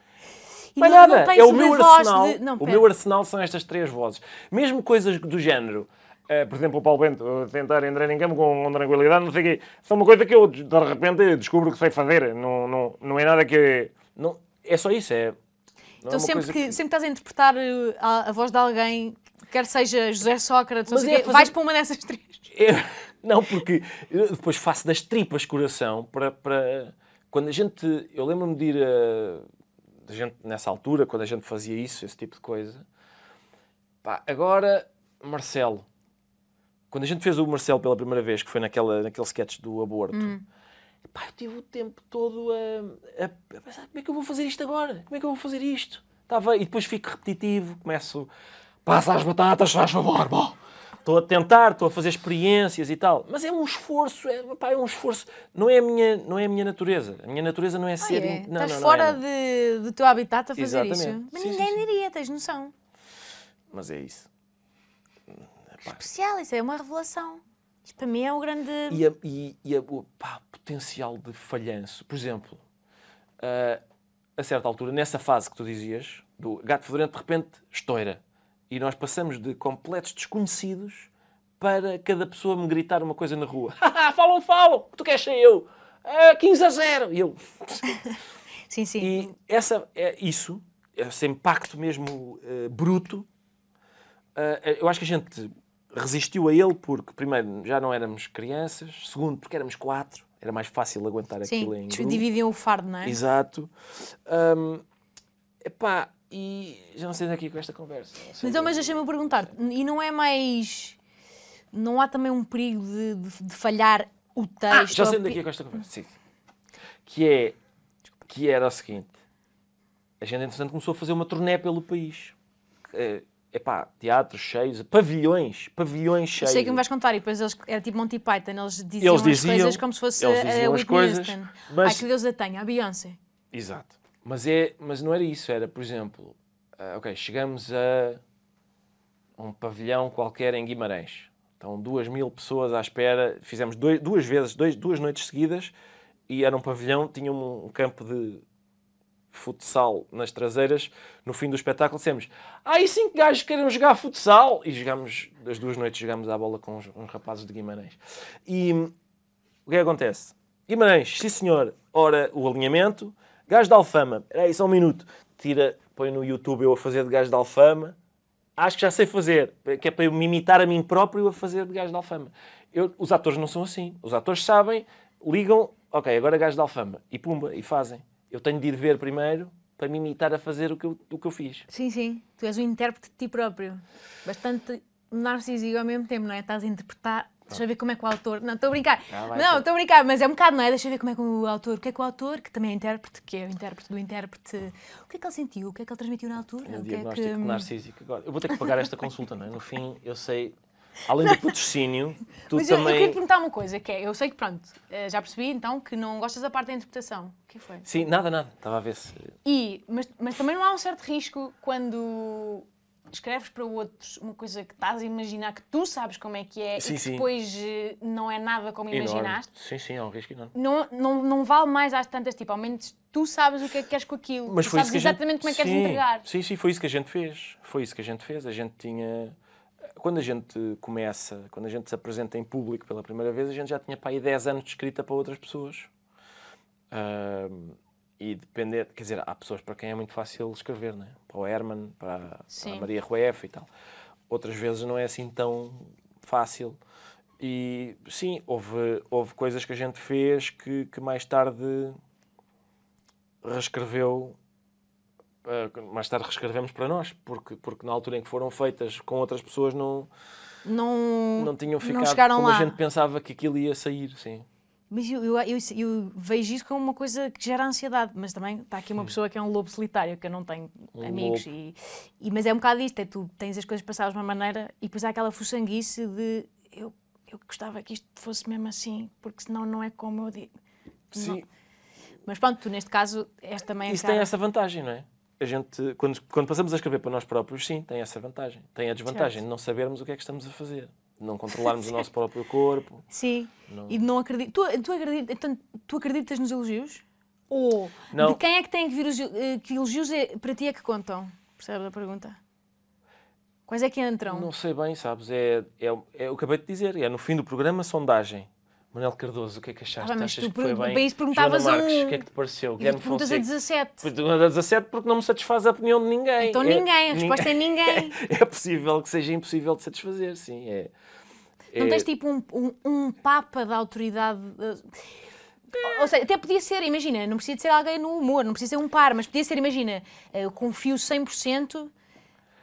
E Mas não- nada, não é o meu arsenal. de- não, o meu arsenal são estas três vozes. Mesmo coisas do género. Eh, por exemplo, o Paulo Bento, eh, tentar entrar em campo com tranquilidade, não sei o quê. São uma coisa que eu, de repente, descubro que sei fazer. Não, não, não é nada que... Não, é só isso, é... não é Então uma sempre coisa que, sempre que estás a interpretar uh, a, a voz de alguém, quer seja José Sócrates, Mas é fazer- vais para uma dessas três. Eu- não, porque depois faço das tripas coração para, para... Quando a gente... Eu lembro-me de ir a... Gente, nessa altura, quando a gente fazia isso, esse tipo de coisa. Pá, agora, Marcelo. Quando a gente fez o Marcelo pela primeira vez, que foi naquela, naquele sketch do aborto, pá, eu tive o tempo todo a, a, a pensar como é que eu vou fazer isto agora? Como é que eu vou fazer isto? Estava, e depois fico repetitivo, começo... Passa as batatas, faz favor, bom. Estou a tentar, estou a fazer experiências e tal. Mas é um esforço, é, pá, é um esforço. Não é, a minha, não é a minha natureza. A minha natureza não é ser... Ah, é? Não, Estás não, não fora é, não. de- do teu habitat a fazer isso. Exatamente. Mas Sim, ninguém sim, sim. diria, tens noção. Mas é isso. Especial, isso é uma revelação. Isto para mim é o grande. E, a, e, e a- o pá, potencial de falhanço. Por exemplo, ah, a certa altura, nessa fase que tu dizias, do gato fedorento, de repente estoura. E nós passamos de completos desconhecidos para cada pessoa me gritar uma coisa na rua. falam, falam! O que tu queres ser eu? Ah, 15 a 0! E eu... Sim, sim. E essa, é isso, esse impacto mesmo eh, bruto, eh, eu acho que a gente resistiu a ele porque, primeiro, já não éramos crianças, segundo, porque éramos quatro, era mais fácil aguentar aquilo em Sim, grupo. dividiam o fardo, não é? Exato. Hum, epá, e já não sei daqui com esta conversa. Sei Então, mas daqui. deixa-me perguntar, e não é mais. Não há também um perigo de, de- de falhar o Ah, texto? já sei onde é que é com esta conversa. Sim. Que é que era o seguinte. A gente, entretanto, começou a fazer uma turnê pelo país. É, epá, teatros cheios, pavilhões, pavilhões cheios. Sei que me vais contar, e depois eles, era tipo Monty Python, eles diziam, Eles diziam- as coisas como se fosse eles diziam a as coisas, Houston. mas- Ai, que Deus a tenha, a Beyoncé. Exato. Mas, é, mas não era isso, era, por exemplo, ah, ok, chegamos a um pavilhão qualquer em Guimarães. Estão duas mil pessoas à espera. Fizemos dois- duas vezes, dois- duas noites seguidas, e era um pavilhão, tinha um, um campo de futsal nas traseiras. No fim do espetáculo dissemos, ah, e cinco gajos querem jogar futsal? E jogámos, das duas noites, jogámos à bola com uns, rapazes de Guimarães. E o que é que acontece? Guimarães, sim senhor, ora o alinhamento, gajo de Alfama, peraí, só um minuto, tira, põe no YouTube eu a fazer de gajo de Alfama, acho que já sei fazer, que é para eu me imitar a mim próprio a fazer de gajo de Alfama. Eu, os atores não são assim, os atores sabem, ligam, ok, agora gajo de Alfama, e pumba, e fazem. Eu tenho de ir ver primeiro para me imitar a fazer o que eu, o que eu fiz. Sim, sim. Tu és o intérprete de ti próprio. Bastante narcísico ao mesmo tempo, não é? Estás a interpretar. Deixa eu ver como é que o autor. Não, estou a brincar. Ah, não, tá. estou a brincar, mas é um bocado, não é? Deixa eu ver como é que o autor. O que é que o autor, que também é intérprete, que é o intérprete do intérprete. O que é que ele sentiu? O que é que ele transmitiu na altura? Um o que é diagnóstico que... narcísico. Agora, eu vou ter que pagar esta consulta, não é? No fim, eu sei, além do patrocínio, tu Mas eu, eu também. queria te perguntar uma coisa, que é, eu sei que pronto, eh, já percebi então que não gostas da parte da interpretação. O que foi? Sim, nada, nada. Estava a ver se. E, mas, mas também não há um certo risco quando escreves para outros uma coisa que estás a imaginar que tu sabes como é que é Sim, e que sim. depois eh, não é nada como Enorme. imaginaste. Sim, sim, é um risco enorme. Não, não, não vale mais às tantas, tipo, ao menos tu sabes o que é que queres com aquilo. Mas tu foi sabes a gente... exatamente como é que queres sim, entregar. Sim, sim, foi isso que a gente fez. Foi isso que a gente fez. A gente tinha. Quando a gente começa, quando a gente se apresenta em público pela primeira vez, a gente já tinha para aí 10 anos de escrita para outras pessoas. Ahm, e depender, quer dizer, há pessoas para quem é muito fácil escrever, né? para o Herman, para, para a Maria Rueff e tal. Outras vezes não é assim tão fácil. E sim, houve, houve coisas que a gente fez que, que mais tarde reescreveu. Eh, mais tarde reescrevemos para nós, porque, porque na altura em que foram feitas com outras pessoas não, Não, não tinham ficado chegaram como lá. a gente pensava que aquilo ia sair. Sim. Mas eu, eu, eu, eu vejo isso como uma coisa que gera ansiedade, mas também está aqui uma pessoa que é um lobo solitário, que eu não tenho Um amigos. E, e- mas é um bocado isto, é tu tens as coisas passadas de uma maneira e depois há aquela fuçanguice de eu, eu gostava que isto fosse mesmo assim, porque senão não é como eu digo. Sim, Mas pronto, tu neste caso és também isso cara. tem essa vantagem, não é? A gente, quando, quando passamos a escrever para nós próprios, sim, tem essa vantagem. Tem a desvantagem Certo. de não sabermos o que é que estamos a fazer, de não controlarmos o nosso próprio corpo. Sim, e de não acreditar. Tu, tu, acredita, então, tu acreditas nos elogios? Ou Não. de quem é que tem que vir os eh, que elogios é, para ti é que contam? Percebes a pergunta? Quais é que entram? Não sei bem, sabes? É, é, é o que acabei de dizer. É no fim do programa, sondagem. Manuel Cardoso, o que é que achaste? Ah, mas Achas tu que foi bem? isso perguntavas Joana Marques, a um- o que é que te pareceu? Guilherme perguntas a Fonseca. 17. Perguntas a 17 porque não me satisfaz a opinião de ninguém. Então É- ninguém, a resposta é ninguém. É possível que seja impossível de satisfazer, sim. É, Não é- tens tipo um, um, um papa da autoridade. eh, Ou seja, até podia ser, imagina, não precisa de ser alguém no humor, não precisa ser um par, mas podia ser, imagina, eu confio 100%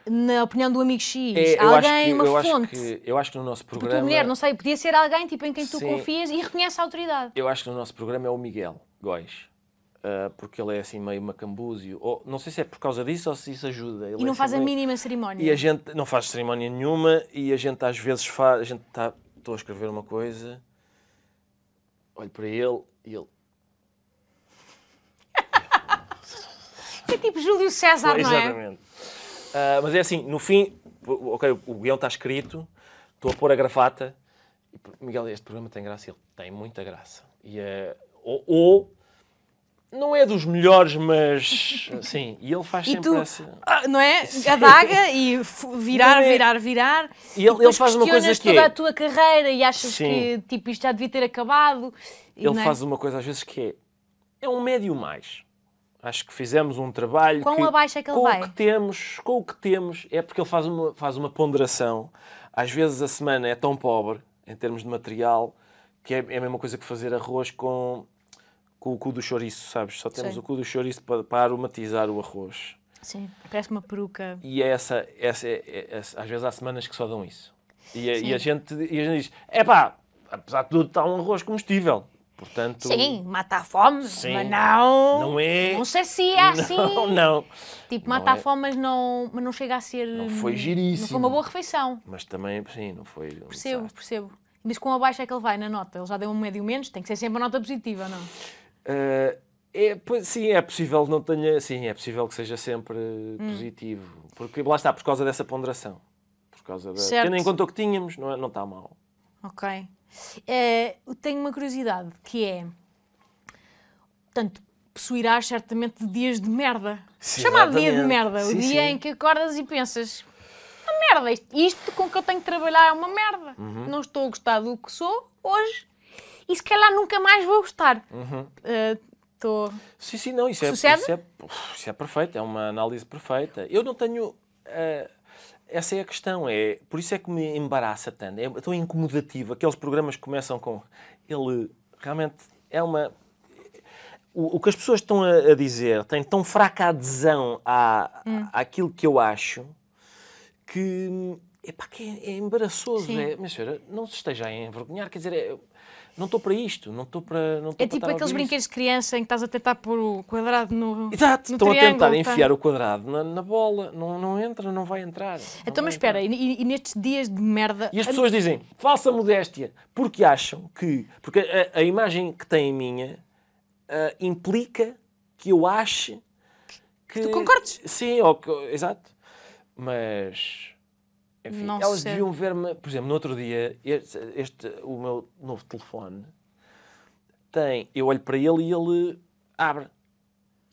na opinião do amigo X, é, acho alguém, que- uma eu acho fonte. que- eu acho que no nosso tua programa. mulher, não sei, podia ser alguém tipo, em quem tu Sim. confias e reconhece a autoridade. Eu acho que no nosso programa é o Miguel Góis. ah, porque ele é assim meio macambúzio. Ou, não sei se é por causa disso ou se isso ajuda. Ele E não é faz assim a meio- mínima cerimónia. E a gente não faz cerimónia nenhuma e a gente às vezes faz. A gente está. Estou a escrever uma coisa, olho para ele e ele. É tipo Júlio César, não é? Exatamente. Ah, mas é assim, no fim, ok, o guião está escrito, estou a pôr a gravata. E, Miguel, este programa tem graça. Ele tem muita graça. E, é ou, ou não é dos melhores, mas sim. E ele faz E sempre tu, essa. ah, não é? Adaga e virar, é- virar, virar. E ele- depois ele faz uma coisa que é- toda a tua carreira e achas Sim. que tipo, isto já devia ter acabado. e Ele é? faz uma coisa às vezes que é. É um médio mais. Acho que fizemos um trabalho. Quão que, abaixo é que ele com vai? o que temos, com o que temos, é porque ele faz uma, faz uma ponderação. Às vezes a semana é tão pobre, em termos de material, que é, é a mesma coisa que fazer arroz com, com o cu do chouriço, sabes? Só temos Sim. o cu do chouriço para, para aromatizar o arroz. Sim, parece uma peruca. E é essa, essa, é- é- é- às vezes há semanas que só dão isso. E, e a, gente, e a gente diz: é pá, apesar de tudo, está um arroz comestível. Portanto, Sim, mata a fome, Sim. mas não. Não é- Não sei se é assim. Não, não. Tipo, Não mata a é. fome, mas não, mas não chega a ser. Não foi Não giríssimo. foi uma boa refeição. Mas também, sim, não foi. um Percebo, desastre. percebo. Mas com a baixa é que ele vai na nota. Ele já deu um médio menos, tem que ser sempre uma nota positiva, não? Eh, é, sim, é possível que não tenha. Sim, é possível que seja sempre Hum. positivo. Porque lá está, por causa dessa ponderação. Por causa da. Certo. Tendo em conta o que tínhamos, não, é- não está mal. Ok. Eu tenho uma curiosidade que é. Portanto, possuirás certamente dias de merda. Sim, Chamado dia de merda. O Sim, dia sim. em que acordas e pensas. Uma merda, isto, isto com que eu tenho que trabalhar é uma merda. Uhum. Não estou a gostar do que sou hoje e se calhar nunca mais vou gostar. Uhum. Estou. Sim, sim, não, isso é, isso, é, isso é perfeito, é uma análise perfeita. Eu não tenho. eh, essa é a questão, é, por isso é que me embaraça tanto, é tão incomodativo. Aqueles programas que começam com. Ele realmente é uma. O, o que as pessoas estão a, a dizer tem tão fraca adesão à, Hum. àquilo que eu acho que. Epá, que é, é embaraçoso. Sim. É, minha senhora, não se esteja a envergonhar, quer dizer, é- não estou para isto, não estou para. Não estou É tipo aqueles brinquedos de criança em que estás a tentar pôr o quadrado no. Exato, no estão a tentar tá? enfiar o quadrado na, na bola. Não, não entra, não vai entrar. Então, vai mas espera, e, e nestes dias de merda. E as pessoas dizem, falsa modéstia, porque acham que. Porque a, a imagem que têm minha ah, implica que eu ache que. tu concordes? Sim, ou que, exato. Mas. Enfim, Não elas deviam ver-me. Por exemplo, no outro dia, este, este- o meu novo telefone tem. Eu olho para ele e ele abre.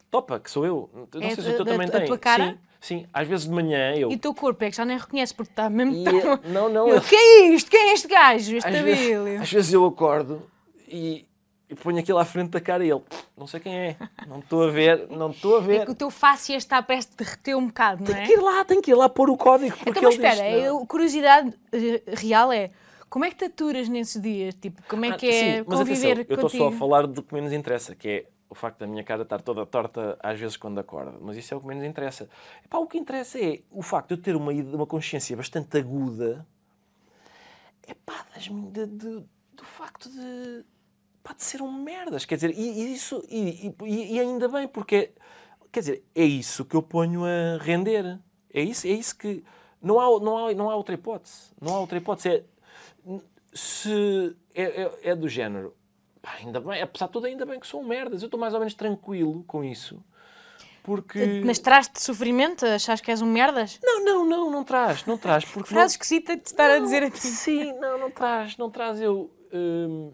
Topa, que sou eu. Não É sei se o teu da- também tem. tua cara? Sim, sim. Às vezes de manhã eu. E o teu corpo é que já nem reconhece porque está mesmo E, tão... não, não, Eu, eu- que é isto? Quem é este gajo? Este às vezes, às vezes eu acordo e, e ponho aquilo à frente da cara e ele, não sei quem é, não estou a ver, não estou a É ver. que o teu face está parece derreter um bocado, não é? Tem que ir lá, tem que ir lá pôr o código. Porque Então, mas ele espera, eu, curiosidade eh, real é como é que te aturas nesses dias? Tipo, como é Ah, que é sim, conviver atenção, eu estou só a falar do que menos interessa, que é o facto da minha cara estar toda torta às vezes quando acorda. Mas isso é o que menos interessa. Epá, o que interessa é o facto de eu ter uma, uma consciência bastante aguda epá, das de- de- do facto de, pá, de ser um merdas. Quer dizer, e, e isso, e, e- e ainda bem, porque quer dizer, é isso que eu ponho a render. É isso, é isso que. Não há, não, há, não há outra hipótese. Não há outra hipótese. É, se é, é, é do género, pá, ainda bem, apesar de tudo, ainda bem que sou um merdas. Eu estou mais ou menos tranquilo com isso. Porque. Mas traz-te sofrimento? Achas que és um merdas? Não, não, não, não traz, não traz. Porque Frase não- esquisita de estar a não, dizer a ti. Sim, não, não traz, não traz. Eu. hum,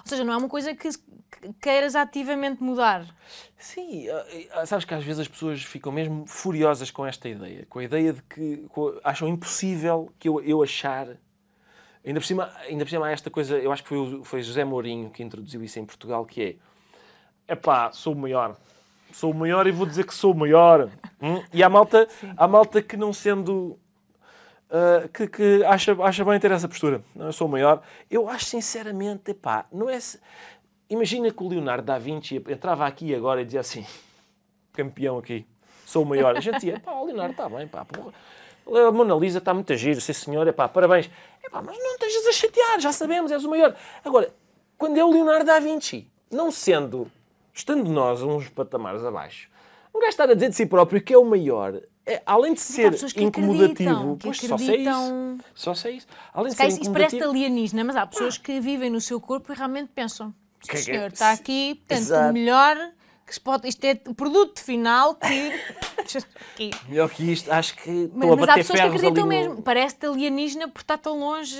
Ou seja, não é uma coisa que queiras ativamente mudar. Sim, ah, ah, sabes que às vezes as pessoas ficam mesmo furiosas com esta ideia, com a ideia de que acham impossível que eu, eu achar. Ainda por, cima, ainda por cima há esta coisa, eu acho que foi, foi José Mourinho que introduziu isso em Portugal, que é epá, sou o maior. Sou o maior e vou dizer que sou o maior. Hum? E há malta, há malta que não sendo. Ah, que, que acha, acha bem ter essa postura. Não, eu sou o maior. Eu acho sinceramente, epá, não é. se- Imagina que o Leonardo da Vinci entrava aqui agora e dizia assim: campeão aqui, sou o maior. A gente dizia: pá, o Leonardo está bem, pá, porra. A Mona Lisa está muito a giro, sim senhor, epá, parabéns. Epá, mas não estejas a chatear, já sabemos, és o maior. Agora, quando é o Leonardo da Vinci, não sendo, estando nós uns patamares abaixo, um gajo estar a dizer de si próprio que é o maior, é, além de ser que incomodativo, que pois só sei isso. Só sei isso. Além de ser isso parece alienígena, mas há pessoas que vivem no seu corpo e realmente pensam: Que é "Sim, é? senhor, está aqui, portanto, o melhor que se pode. Isto é o produto final que. melhor que isto, acho que Mas, estou a mas há bater pessoas que acreditam no... mesmo. Parece-te alienígena por estar tão longe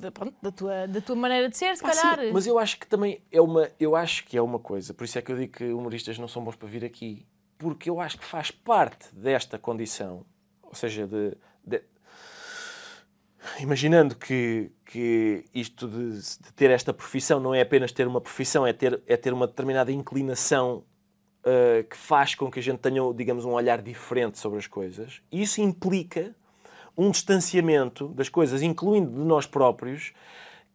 de- pronto, da, tua, da tua maneira de ser, se Ah, sim, calhar. mas eu acho que também é uma, eu acho que é uma coisa, por isso é que eu digo que humoristas não são bons para vir aqui, porque eu acho que faz parte desta condição, ou seja, de, de- imaginando que, que isto de, de ter esta profissão não é apenas ter uma profissão, é ter, é ter uma determinada inclinação uh, que faz com que a gente tenha, digamos, um olhar diferente sobre as coisas. E isso implica um distanciamento das coisas, incluindo de nós próprios,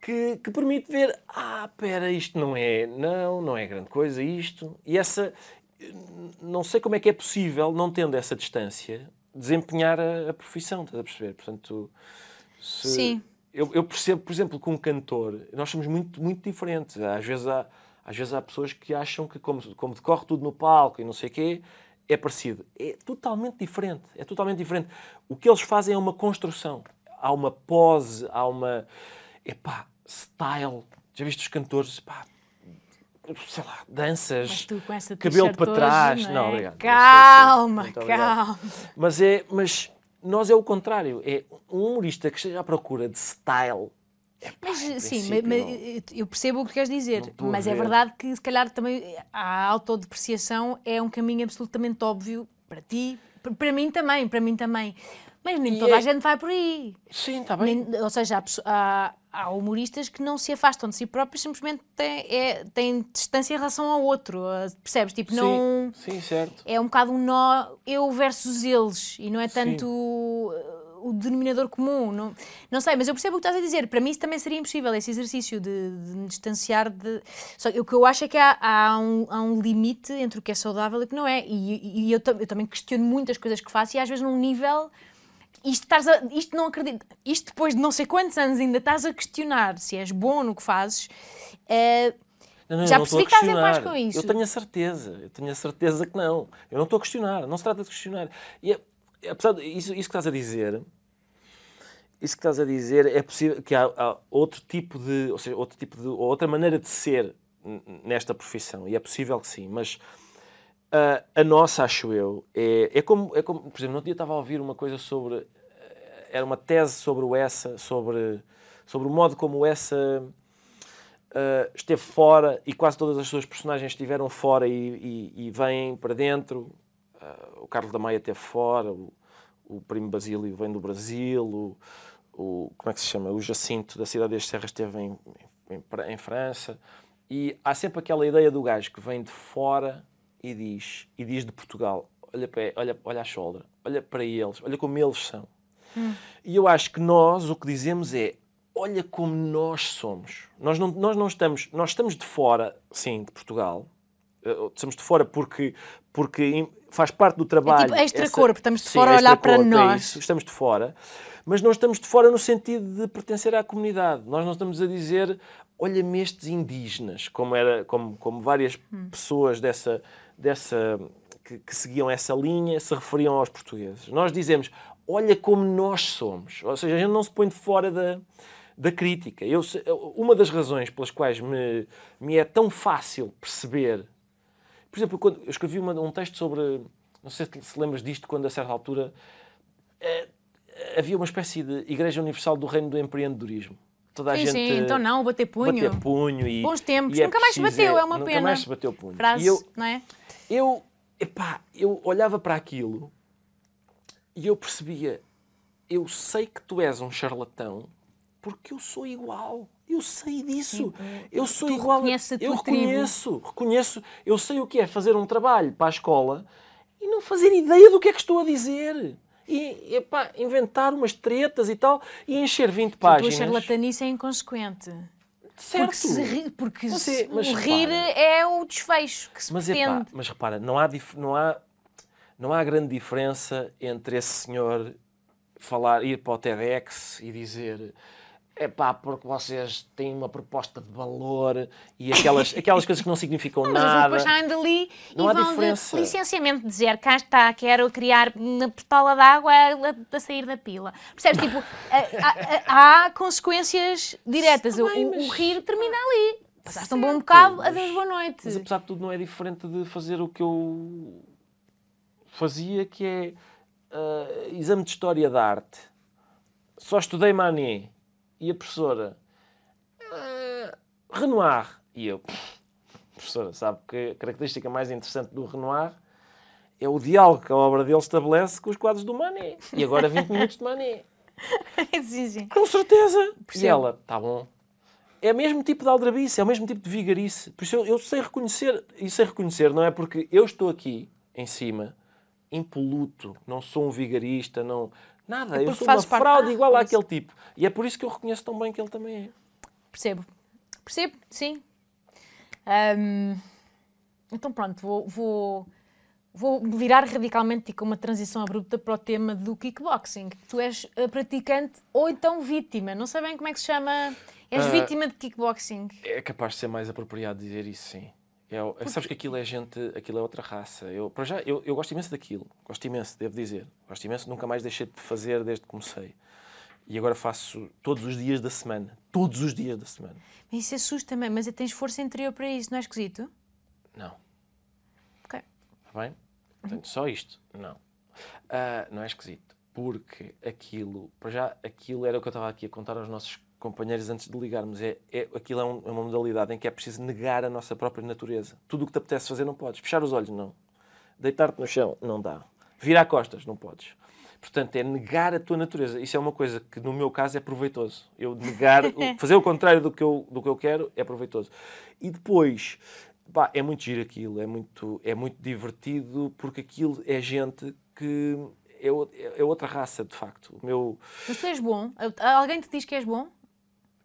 que, que permite ver, ah, espera, isto não é, não, não é grande coisa isto. E essa, não sei como é que é possível, não tendo essa distância, desempenhar a, a profissão, estás a perceber? Portanto, se- Sim. eu, eu percebo, por exemplo, que um cantor, nós somos muito, muito diferentes. Às vezes há, às vezes há pessoas que acham que, como, como decorre tudo no palco e não sei o quê, é parecido. É totalmente diferente. É totalmente diferente. O que eles fazem é uma construção. Há uma pose, há uma. Epá, style. Já viste os cantores? Pá, sei lá, danças, Mas cabelo para hoje, trás. não é? Não, obrigado. Calma, Muito obrigado. calma. Mas é, mas nós é o contrário. É um humorista que esteja à procura de style. Epá, Mas em sim, mas- mas eu percebo o que queres dizer, mas é ver. verdade que se calhar também a autodepreciação é um caminho absolutamente óbvio para ti, para mim também, para mim também. Mas nem E toda é- a gente vai por aí. Sim, está bem. Nem- ou seja, há, há- humoristas que não se afastam de si próprios, simplesmente têm, é- têm distância em relação ao outro. ah, Percebes? Tipo, não. Sim, sim, certo. É um bocado um nó eu versus eles e não é Sim. tanto uh, o denominador comum. Não, não sei, mas eu percebo o que estás a dizer. Para mim isso também seria impossível, esse exercício de, de me distanciar de. Só que o que eu acho é que há, há um, há um limite entre o que é saudável e o que não é. E, e eu, eu também questiono muitas coisas que faço e às vezes num nível. Isto, estás a- isto não acredito. Isto depois de não sei quantos anos ainda estás a questionar se és bom no que fazes. eh, Não, não, Já não percebi que estás em paz com isso. Eu tenho a certeza, eu tenho a certeza que não. Eu não estou a questionar, não se trata de questionar. E é- apesar de isso, isso que estás a dizer, isso que estás a dizer é possível que há, há outro tipo de, ou seja, outro tipo de, ou outra maneira de ser nesta profissão. E é possível que sim, mas ah, a nossa, acho eu, é, é como, é como, por exemplo, no outro dia estava a ouvir uma coisa sobre, eh, era uma tese sobre o Essa, sobre, sobre o modo como o Essa uh, esteve fora e quase todas as suas personagens estiveram fora e, e, e vêm para dentro. Uh, o Carlos da Maia esteve fora, o, o Primo Basílio vem do Brasil, o, o- como é que se chama? O Jacinto da Cidade das Serras esteve em, em, em França. E há sempre aquela ideia do gajo que vem de fora e diz, e diz de Portugal, olha para, olha, olha a shoulder, olha para eles, olha como eles são. E eu acho que nós o que dizemos é olha como nós somos. Nós não, nós não estamos, nós estamos de fora, sim, de Portugal. Eh, Estamos de fora porque, porque faz parte do trabalho. tipo extracorpo, estamos de Sim, fora a olhar para é nós. isso, estamos de fora, mas não estamos de fora no sentido de pertencer à comunidade. Nós não estamos a dizer olha-me estes indígenas, como, era, como, como várias Hum. pessoas dessa, dessa, que, que seguiam essa linha se referiam aos portugueses. Nós dizemos olha como nós somos. Ou seja, a gente não se põe de fora da, da crítica. Eu, uma das razões pelas quais me, me é tão fácil perceber por exemplo, quando eu escrevi uma- um texto sobre. Não sei se lembras disto, quando a certa altura eh, havia uma espécie de Igreja Universal do Reino do Empreendedorismo. Toda a Sim, gente. sim, então não, bater punho. Bater punho e. Bons tempos. e é Nunca mais se bateu, é uma nunca pena. mais se bateu punho. Frase, E eu, não é? Eu, epá, eu olhava para aquilo e eu percebia, eu sei que tu és um charlatão porque eu sou igual. Eu sei disso. Eu sou tu igual. reconheces a tua eu tribo. reconheço, reconheço. Eu sei o que é fazer um trabalho para a escola e não fazer ideia do que é que estou a dizer. E, epá, inventar umas tretas e tal e encher 20 A tua páginas. charlatanice é inconsequente. Certo. Porque, se ri- porque Mas se- mas o rir repara. é o desfecho que se Mas, epá, mas repara, não há, dif- não, há, não há grande diferença entre esse senhor falar, ir para o TEDx e dizer é pá, porque vocês têm uma proposta de valor e aquelas, aquelas coisas que não significam Mas eles nada. depois saem dali Não e há vão diferença. de licenciamento dizer cá está, quero criar na pistola de água a, a sair da pila. Percebes? Tipo, há, consequências diretas. Está O- bem, o, mas- rir termina ali. Passaste um bom bocado, mas- adeus, boa noite. Mas apesar de tudo não é diferente de fazer o que eu fazia, que é ah, exame de História da Arte. Só estudei Manet e a professora ah, Renoir. E eu, professora, sabe que a característica mais interessante do Renoir é o diálogo que a obra dele estabelece com os quadros do Manet. E agora 20 minutos de Manet. sim. Com certeza. E ela, tá bom. É o mesmo tipo de aldrabice, é o mesmo tipo de vigarice. Por isso eu, eu sei reconhecer, e sei reconhecer, não é porque eu estou aqui, em cima, impoluto, não sou um vigarista, não... Nada, É eu sou uma parte- fraude Ah, igual por àquele tipo. E é por isso que eu reconheço tão bem que ele também é. Percebo. Percebo, sim. Então pronto, vou, vou, vou virar radicalmente e com uma transição abrupta para o tema do kickboxing. Tu és uh, praticante ou então vítima, não sei bem como é que se chama. És Ah, vítima de kickboxing. É capaz de ser mais apropriado dizer isso, sim. É, o- sabes que aquilo é gente, aquilo é outra raça. Eu, para já, eu, eu gosto imenso daquilo. Gosto imenso, devo dizer. Gosto imenso, nunca mais deixei de fazer desde que comecei. E agora faço todos os dias da semana. Todos os dias da semana. Isso assusta-me, mas tens força interior para isso, não é esquisito? Não. Ok. Está bem? Portanto, só isto? Não. Ah, não é esquisito. Porque aquilo, para já, aquilo era o que eu estava aqui a contar aos nossos companheiros antes de ligarmos. É, é, aquilo é, um- é uma modalidade em que é preciso negar a nossa própria natureza. Tudo o que te apetece fazer não podes. Fechar os olhos, não. Deitar-te no chão, não dá. Virar costas, não podes. Portanto, é negar a tua natureza. Isso é uma coisa que, no meu caso, é proveitoso. Eu negar, fazer o contrário do que, eu, do que eu quero é proveitoso. E depois, pá, é muito giro aquilo, é muito, é muito divertido, porque aquilo é gente que é, é outra raça, de facto. O meu. Mas tu és bom? Alguém te diz que és bom?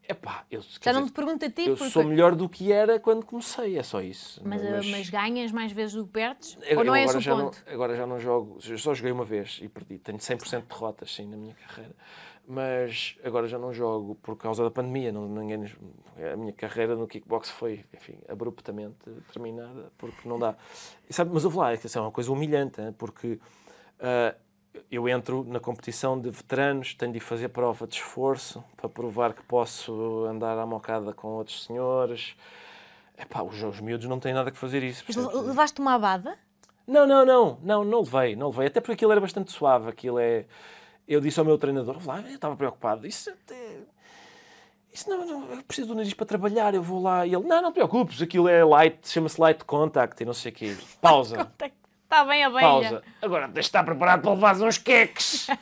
Epá, eu, Já não dizer, te pergunto a ti, eu porque... sou melhor do que era quando comecei, é só isso. Mas, uh, mas ganhas mais vezes do que perdes? Eu- Ou não é esse o ponto? Não, agora já não jogo, eu só joguei uma vez e perdi. Tenho 100% de derrotas, sim, na minha carreira. Mas agora já não jogo por causa da pandemia. Não, ninguém, a minha carreira no kickbox foi, enfim, abruptamente terminada, porque não dá. E sabe, mas ouve lá, isso é uma coisa humilhante, hein, porque ah, eu entro na competição de veteranos, tenho de fazer prova de esforço para provar que posso andar à mocada com outros senhores. Epá, os, os miúdos não têm nada que fazer isso. Mas levaste uma abada? Não, não, não, não, não levei, não levei. Até porque aquilo era bastante suave. Aquilo é. Eu disse ao meu treinador, lá, eu estava preocupado. Isso, isso não, não, eu preciso do nariz para trabalhar, eu vou lá. E ele, não, não te preocupes, aquilo é light, chama-se light contact e não sei o quê. Pausa, Está Tá bem a beira. pausa. Agora tens de estar preparado para levar uns queques.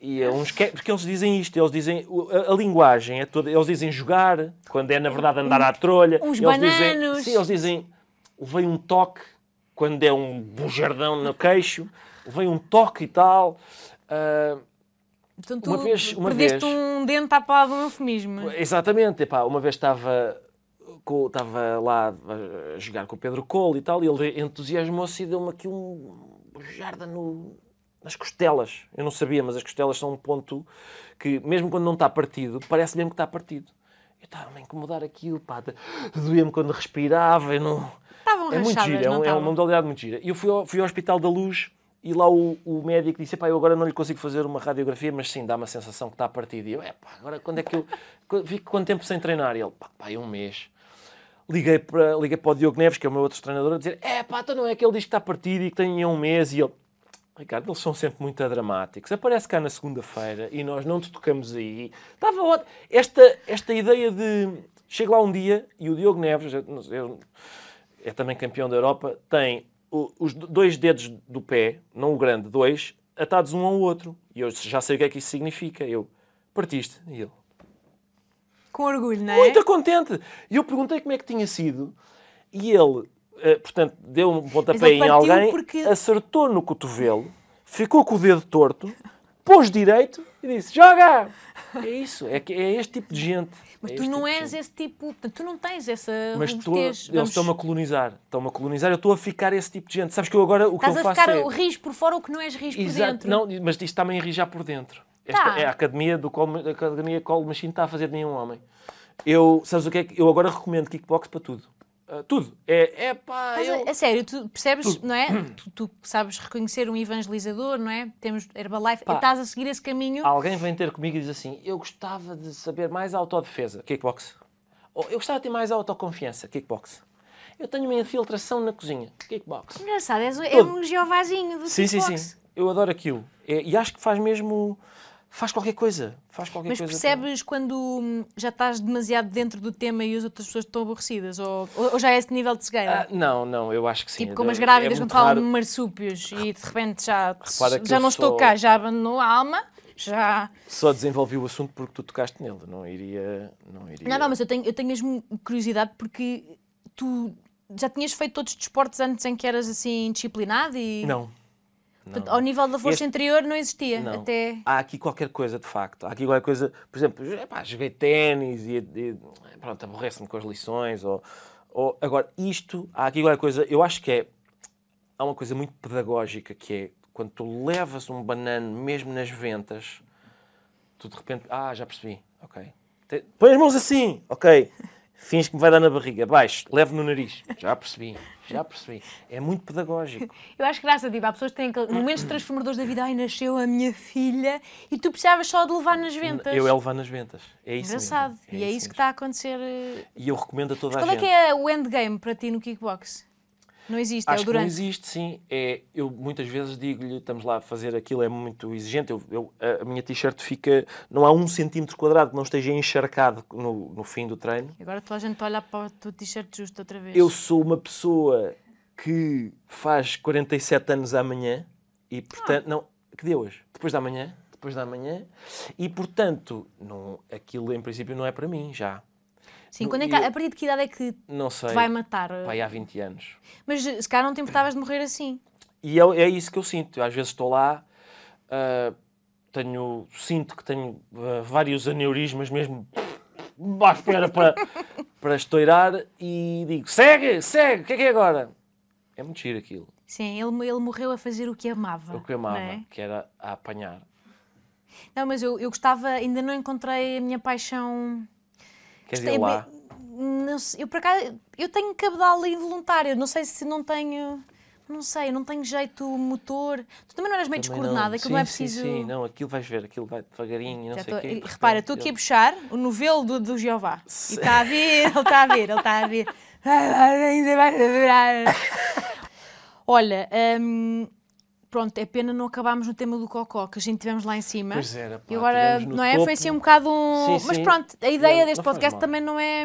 E é uns queques, porque eles dizem isto, eles dizem, a, a linguagem é toda, eles dizem jogar, quando é na verdade andar à trolha. uns eles dizem, bananos. sim, eles dizem, levei um toque, quando é um bujardão no queixo, levei um toque e tal. Ah, Portanto, tu uma vez- uma perdeste vez- um dente à palavra de um eufemismo. Exatamente, epá, uma vez estava, estava lá a jogar com o Pedro Cole e tal, e ele entusiasmou-se e deu-me aqui um bujarda no, nas costelas. Eu não sabia, mas as costelas são um ponto que, mesmo quando não está partido, parece mesmo que está partido. Eu estava a incomodar aquilo, pá, doía-me quando respirava, eu não... Estavam É muito giro, é, um- é uma modalidade muito gira. E eu fui ao, fui ao Hospital da Luz e lá o, o médico disse: "Epá, eu agora não lhe consigo fazer uma radiografia, mas sim, dá uma sensação que está partido. E eu, epá, agora quando é que eu. Fico quanto tempo sem treinar? E ele, pá, pá, é um mês. Liguei para, liguei para o Diogo Neves, que é o meu outro treinador, a dizer: é pá, então não é que ele diz que está partido e que tem um mês. E ele, Ricardo, eles são sempre muito dramáticos. Aparece cá na segunda-feira e nós não te tocamos aí. Estava ótimo. Esta, esta ideia de. Chego lá um dia e o Diogo Neves, é também campeão da Europa, tem os do- dois dedos do pé, não o grande, dois, atados um ao outro. E eu já sei o que é que isso significa. Eu, partiste. E ele, Com orgulho, não é? muito contente. E eu perguntei como é que tinha sido. E ele, eh, portanto, deu um pontapé em alguém, porque- acertou no cotovelo, ficou com o dedo torto, pôs direito e disse: Joga! É isso, é, que- é este tipo de gente. Mas É tu não tipo és esse tipo, portanto, tu não tens essa Mas robustez. eles Vamos- estão-me a colonizar. Estão-me a colonizar. Eu estou a ficar esse tipo de gente. Sabes que eu agora o que Estás eu a faço ficar é... o riz por fora o que não és riz por Exato. dentro. Não, mas isto está-me a enrijar por dentro. Esta Tá. é a academia do Call, a academia Call Machine está a fazer de nenhum homem. Eu, sabes o que é que eu agora recomendo kickbox para tudo. Ah, tudo. É, é pá, Mas, eu... a, sério, tu percebes, não é? Tu, tu sabes reconhecer um evangelizador, não é? Temos Herbalife, Pá. estás a seguir esse caminho. Alguém vem ter comigo e diz assim: Eu gostava de saber mais autodefesa, kickbox. Ou eu gostava de ter mais autoconfiança, kickbox. Eu tenho uma infiltração na cozinha, kickbox. Engraçado, és, é Tudo. um jeovazinho do Sim, sim, kickbox. sim. Eu adoro aquilo. É- e acho que faz mesmo. Faz qualquer coisa. Faz qualquer Mas coisa. percebes quando hum, já estás demasiado dentro do tema e as outras pessoas estão aborrecidas? Ou, ou já é esse nível de cegueira? Ah, não, não, eu acho que sim. tipo como É- as grávidas é quando muito falam raro. de marsúpios e de repente já, já não estou cá, já abandonou a alma, já... Só desenvolvi o assunto porque tu tocaste nele. Não iria. Não, iria... Não, não, mas eu tenho, eu tenho mesmo curiosidade porque tu já tinhas feito todos os desportos antes em que eras assim disciplinado e Não. Ao nível da força Este- interior não existia Não. até Há aqui qualquer coisa, de facto. Há aqui qualquer coisa. Por exemplo, epá, joguei ténis e, e pronto, aborrece-me com as lições. Ou, ou, agora, isto, há aqui qualquer coisa. Eu acho que é. há uma coisa muito pedagógica que é quando tu levas um banano mesmo nas ventas, tu de repente, ah, já percebi, ok. Põe as mãos assim, ok. Fins que me vai dar na barriga, baixo, leve no nariz. Já percebi, já percebi. É muito pedagógico. Eu acho graça, tipo, há pessoas que têm aquele- momentos transformadores da vida. Ai, nasceu a minha filha e tu precisavas só de levar nas ventas. Eu é levar nas ventas. É isso Engraçado. mesmo. e é isso mesmo. que está a acontecer. eh. E eu recomendo a toda Qual a é gente. que é o endgame para ti no kickbox? Não existe, é Acho o que não durante. existe, sim. É, eu muitas vezes digo-lhe, estamos lá a fazer aquilo, é muito exigente. Eu, eu- a, minha t-shirt fica, não há um centímetro quadrado que não esteja encharcado no, no fim do treino. Agora toda a gente olha para o teu t-shirt justo outra vez. Eu sou uma pessoa que faz 47 anos amanhã e, portanto, não, que dia é hoje? Depois da manhã? Depois da manhã. E, portanto, não, aquilo em princípio não é para mim já. Sim, quando é que, eu- a partir de que idade é que Não sei. te vai matar? Pai, há 20 anos. Mas se calhar não te importavas de morrer assim. E é, é isso que eu sinto. Eu, às vezes estou lá, ah, tenho, sinto que tenho ah, vários aneurismas mesmo à espera para, para estourar e digo, segue, segue, o que é que é agora? É muito giro aquilo. Sim, ele, ele morreu a fazer o que amava. O que amava, é? que era a apanhar. Não, mas eu, eu gostava, ainda não encontrei a minha paixão. Queres ir lá? bem- não sei, eu por acaso, eu tenho cabedal involuntário, não sei se não tenho, não sei, não tenho jeito motor. Tu também não eras meio Também descoordenada, aquilo sim, não é sim, preciso. Sim, não, aquilo vais ver, aquilo vai devagarinho não Já sei tô- o quê. repara, estou aqui a puxar o novelo do, do Jeová. E está a vir, ele está a vir, ele está a vir. Ainda vai adorar. Olha, hum, pronto, é pena não acabarmos no tema do cocó, que a gente tivemos lá em cima. Pois era, pá, E agora, não é? topo. Foi assim um bocado um. Sim, Mas pronto, a ideia Não, deste não podcast também não é.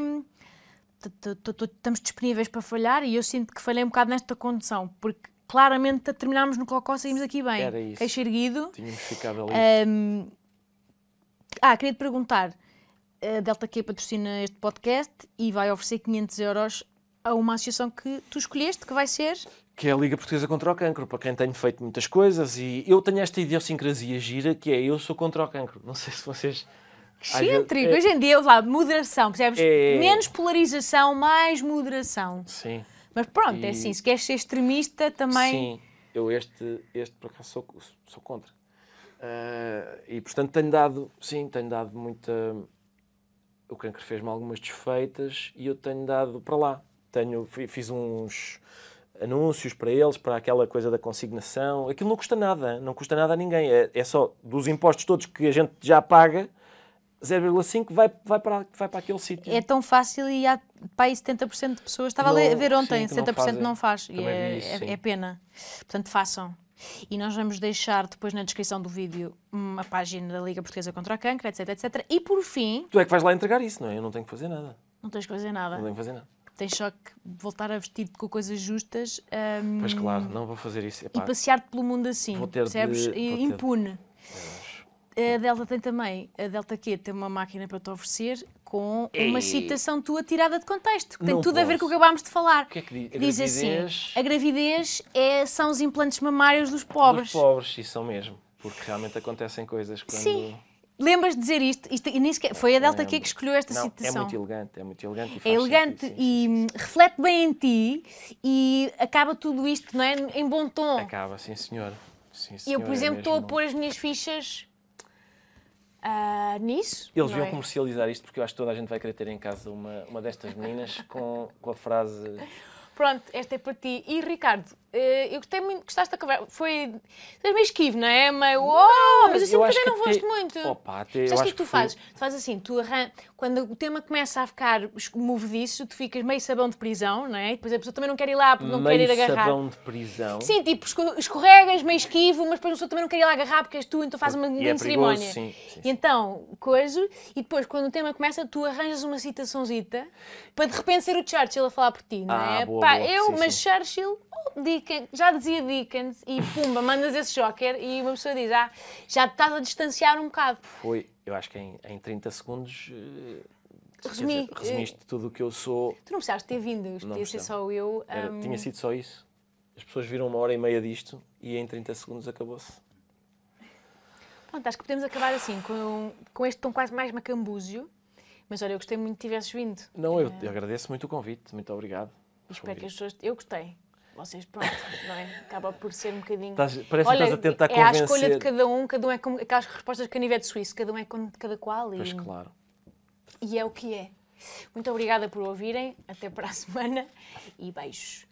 Estamos disponíveis para falhar e eu sinto que falhei um bocado nesta condição, porque claramente a terminarmos no cocó saímos aqui bem. Era isso. Queixo erguido. Tínhamos ficado ali. Ah, queria te perguntar: a Delta Q patrocina este podcast e vai oferecer 500 euros a uma associação que tu escolheste, que vai ser. Que é a Liga Portuguesa contra o Cancro, para quem tenho feito muitas coisas e eu tenho esta idiosincrasia gira que é eu sou contra o cancro. Não sei se vocês. Excêntrico. é- Hoje em dia, lá, moderação, percebes? É- Menos polarização, mais moderação. Sim, Mas pronto, é E- assim, se queres ser extremista também. sim. Eu este, este por acaso sou, sou contra. Ah, e portanto tenho dado, sim, tenho dado muita. O cancro fez-me algumas desfeitas e eu tenho dado para lá. Tenho, fi- fiz uns anúncios para eles, para aquela coisa da consignação. Aquilo não custa nada, não custa nada a ninguém. É, é só dos impostos todos que a gente já paga, 0,5 vai, vai, para, vai para aquele sítio. É tão fácil e há para aí 70% de pessoas. Estava a ler- a Não, ver ontem, sim, que não 70% fazem. não faz. E Também é, isso, é- é pena. Portanto, façam. E nós vamos deixar depois na descrição do vídeo uma página da Liga Portuguesa contra a Cancro, etc, etc. E por fim, Tu é que vais lá entregar isso, não é? Eu não tenho que fazer nada. não tens que fazer nada. Não tenho que fazer nada. Tens só que voltar a vestir-te com coisas justas hum, Pois claro, não vou fazer isso. e Epá, passear-te pelo mundo assim. Vou ter percebes? E de- Impune. A Delta tem também, a Delta Q tem uma máquina para te oferecer com uma Ei. citação tua tirada de contexto, que tem Não tudo a ver com o que posso. acabámos de falar. O que é que diz? Diz gravidez- assim: a gravidez é, são os implantes mamários dos pobres. Dos pobres, isso são mesmo. Porque realmente acontecem coisas quando... Sim. Lembras de dizer isto? isto e nem sequer- foi a Delta Q Lembro. que escolheu esta Não, É citação. muito elegante, é muito elegante. E É elegante sentido, sim, e sim, hum, reflete bem em ti e acaba tudo isto, não é? Em bom tom. sim. Acaba, sim senhor. Sim, E eu, senhor, por é exemplo, estou a pôr as minhas fichas ah, nisso. Eles deviam é? comercializar isto porque eu acho que toda a gente vai querer ter em casa uma, uma destas meninas com, com a frase. Pronto, esta é para ti. E Ricardo, eu gostei muito, gostaste da conversa. Foi. És meio esquivo, não é? Meio. Oh, mas eu que acho até não até- foste muito. Opa, até eu Sabes o que é que tu que foi- fazes? Tu fazes assim, tu arran... quando o tema começa a ficar movediço, tu ficas meio sabão de prisão, não é? E depois a pessoa também não quer ir lá porque não quer ir meio agarrar. sabão de prisão. Sim, tipo, esco- escorregas, meio esquivo, mas depois a pessoa também não quer ir lá agarrar porque és tu, então faz uma é grande perigoso, cerimónia. sim, sim, E então, coisa, e depois quando o tema começa, tu arranjas uma citaçãozita para de repente ser o Churchill a falar por ti, não Ah, é? boa, Pá, boa, eu, sim, mas sim. Churchill, oh, Dickens, já dizia Dickens, e pumba, mandas esse joker e uma pessoa diz, ah, já te estás a distanciar um bocado. Foi, eu acho que em, em 30 segundos. eh, Resumi, dizer, resumiste tudo o que eu sou. Tu não precisaste ter vindo, podia ser só eu. Era- hum, Tinha sido só isso. As pessoas viram uma hora e meia disto e em 30 segundos acabou-se. Pronto, acho que podemos acabar assim, com, com este tom quase mais macambúzio. Mas olha, eu gostei muito que tivesses vindo. Não, eu, eu agradeço muito o convite, muito obrigado. Espero que as pessoas. Eu gostei. Vocês, pronto, não é? Acaba por ser um bocadinho. Estás- parece que estás a tentar é a escolha convencer. de cada um, cada um é como aquelas respostas de canivete suíço, cada um é com cada qual. E, Pois claro. e é o que é. Muito obrigada por ouvirem, até para a semana e beijos.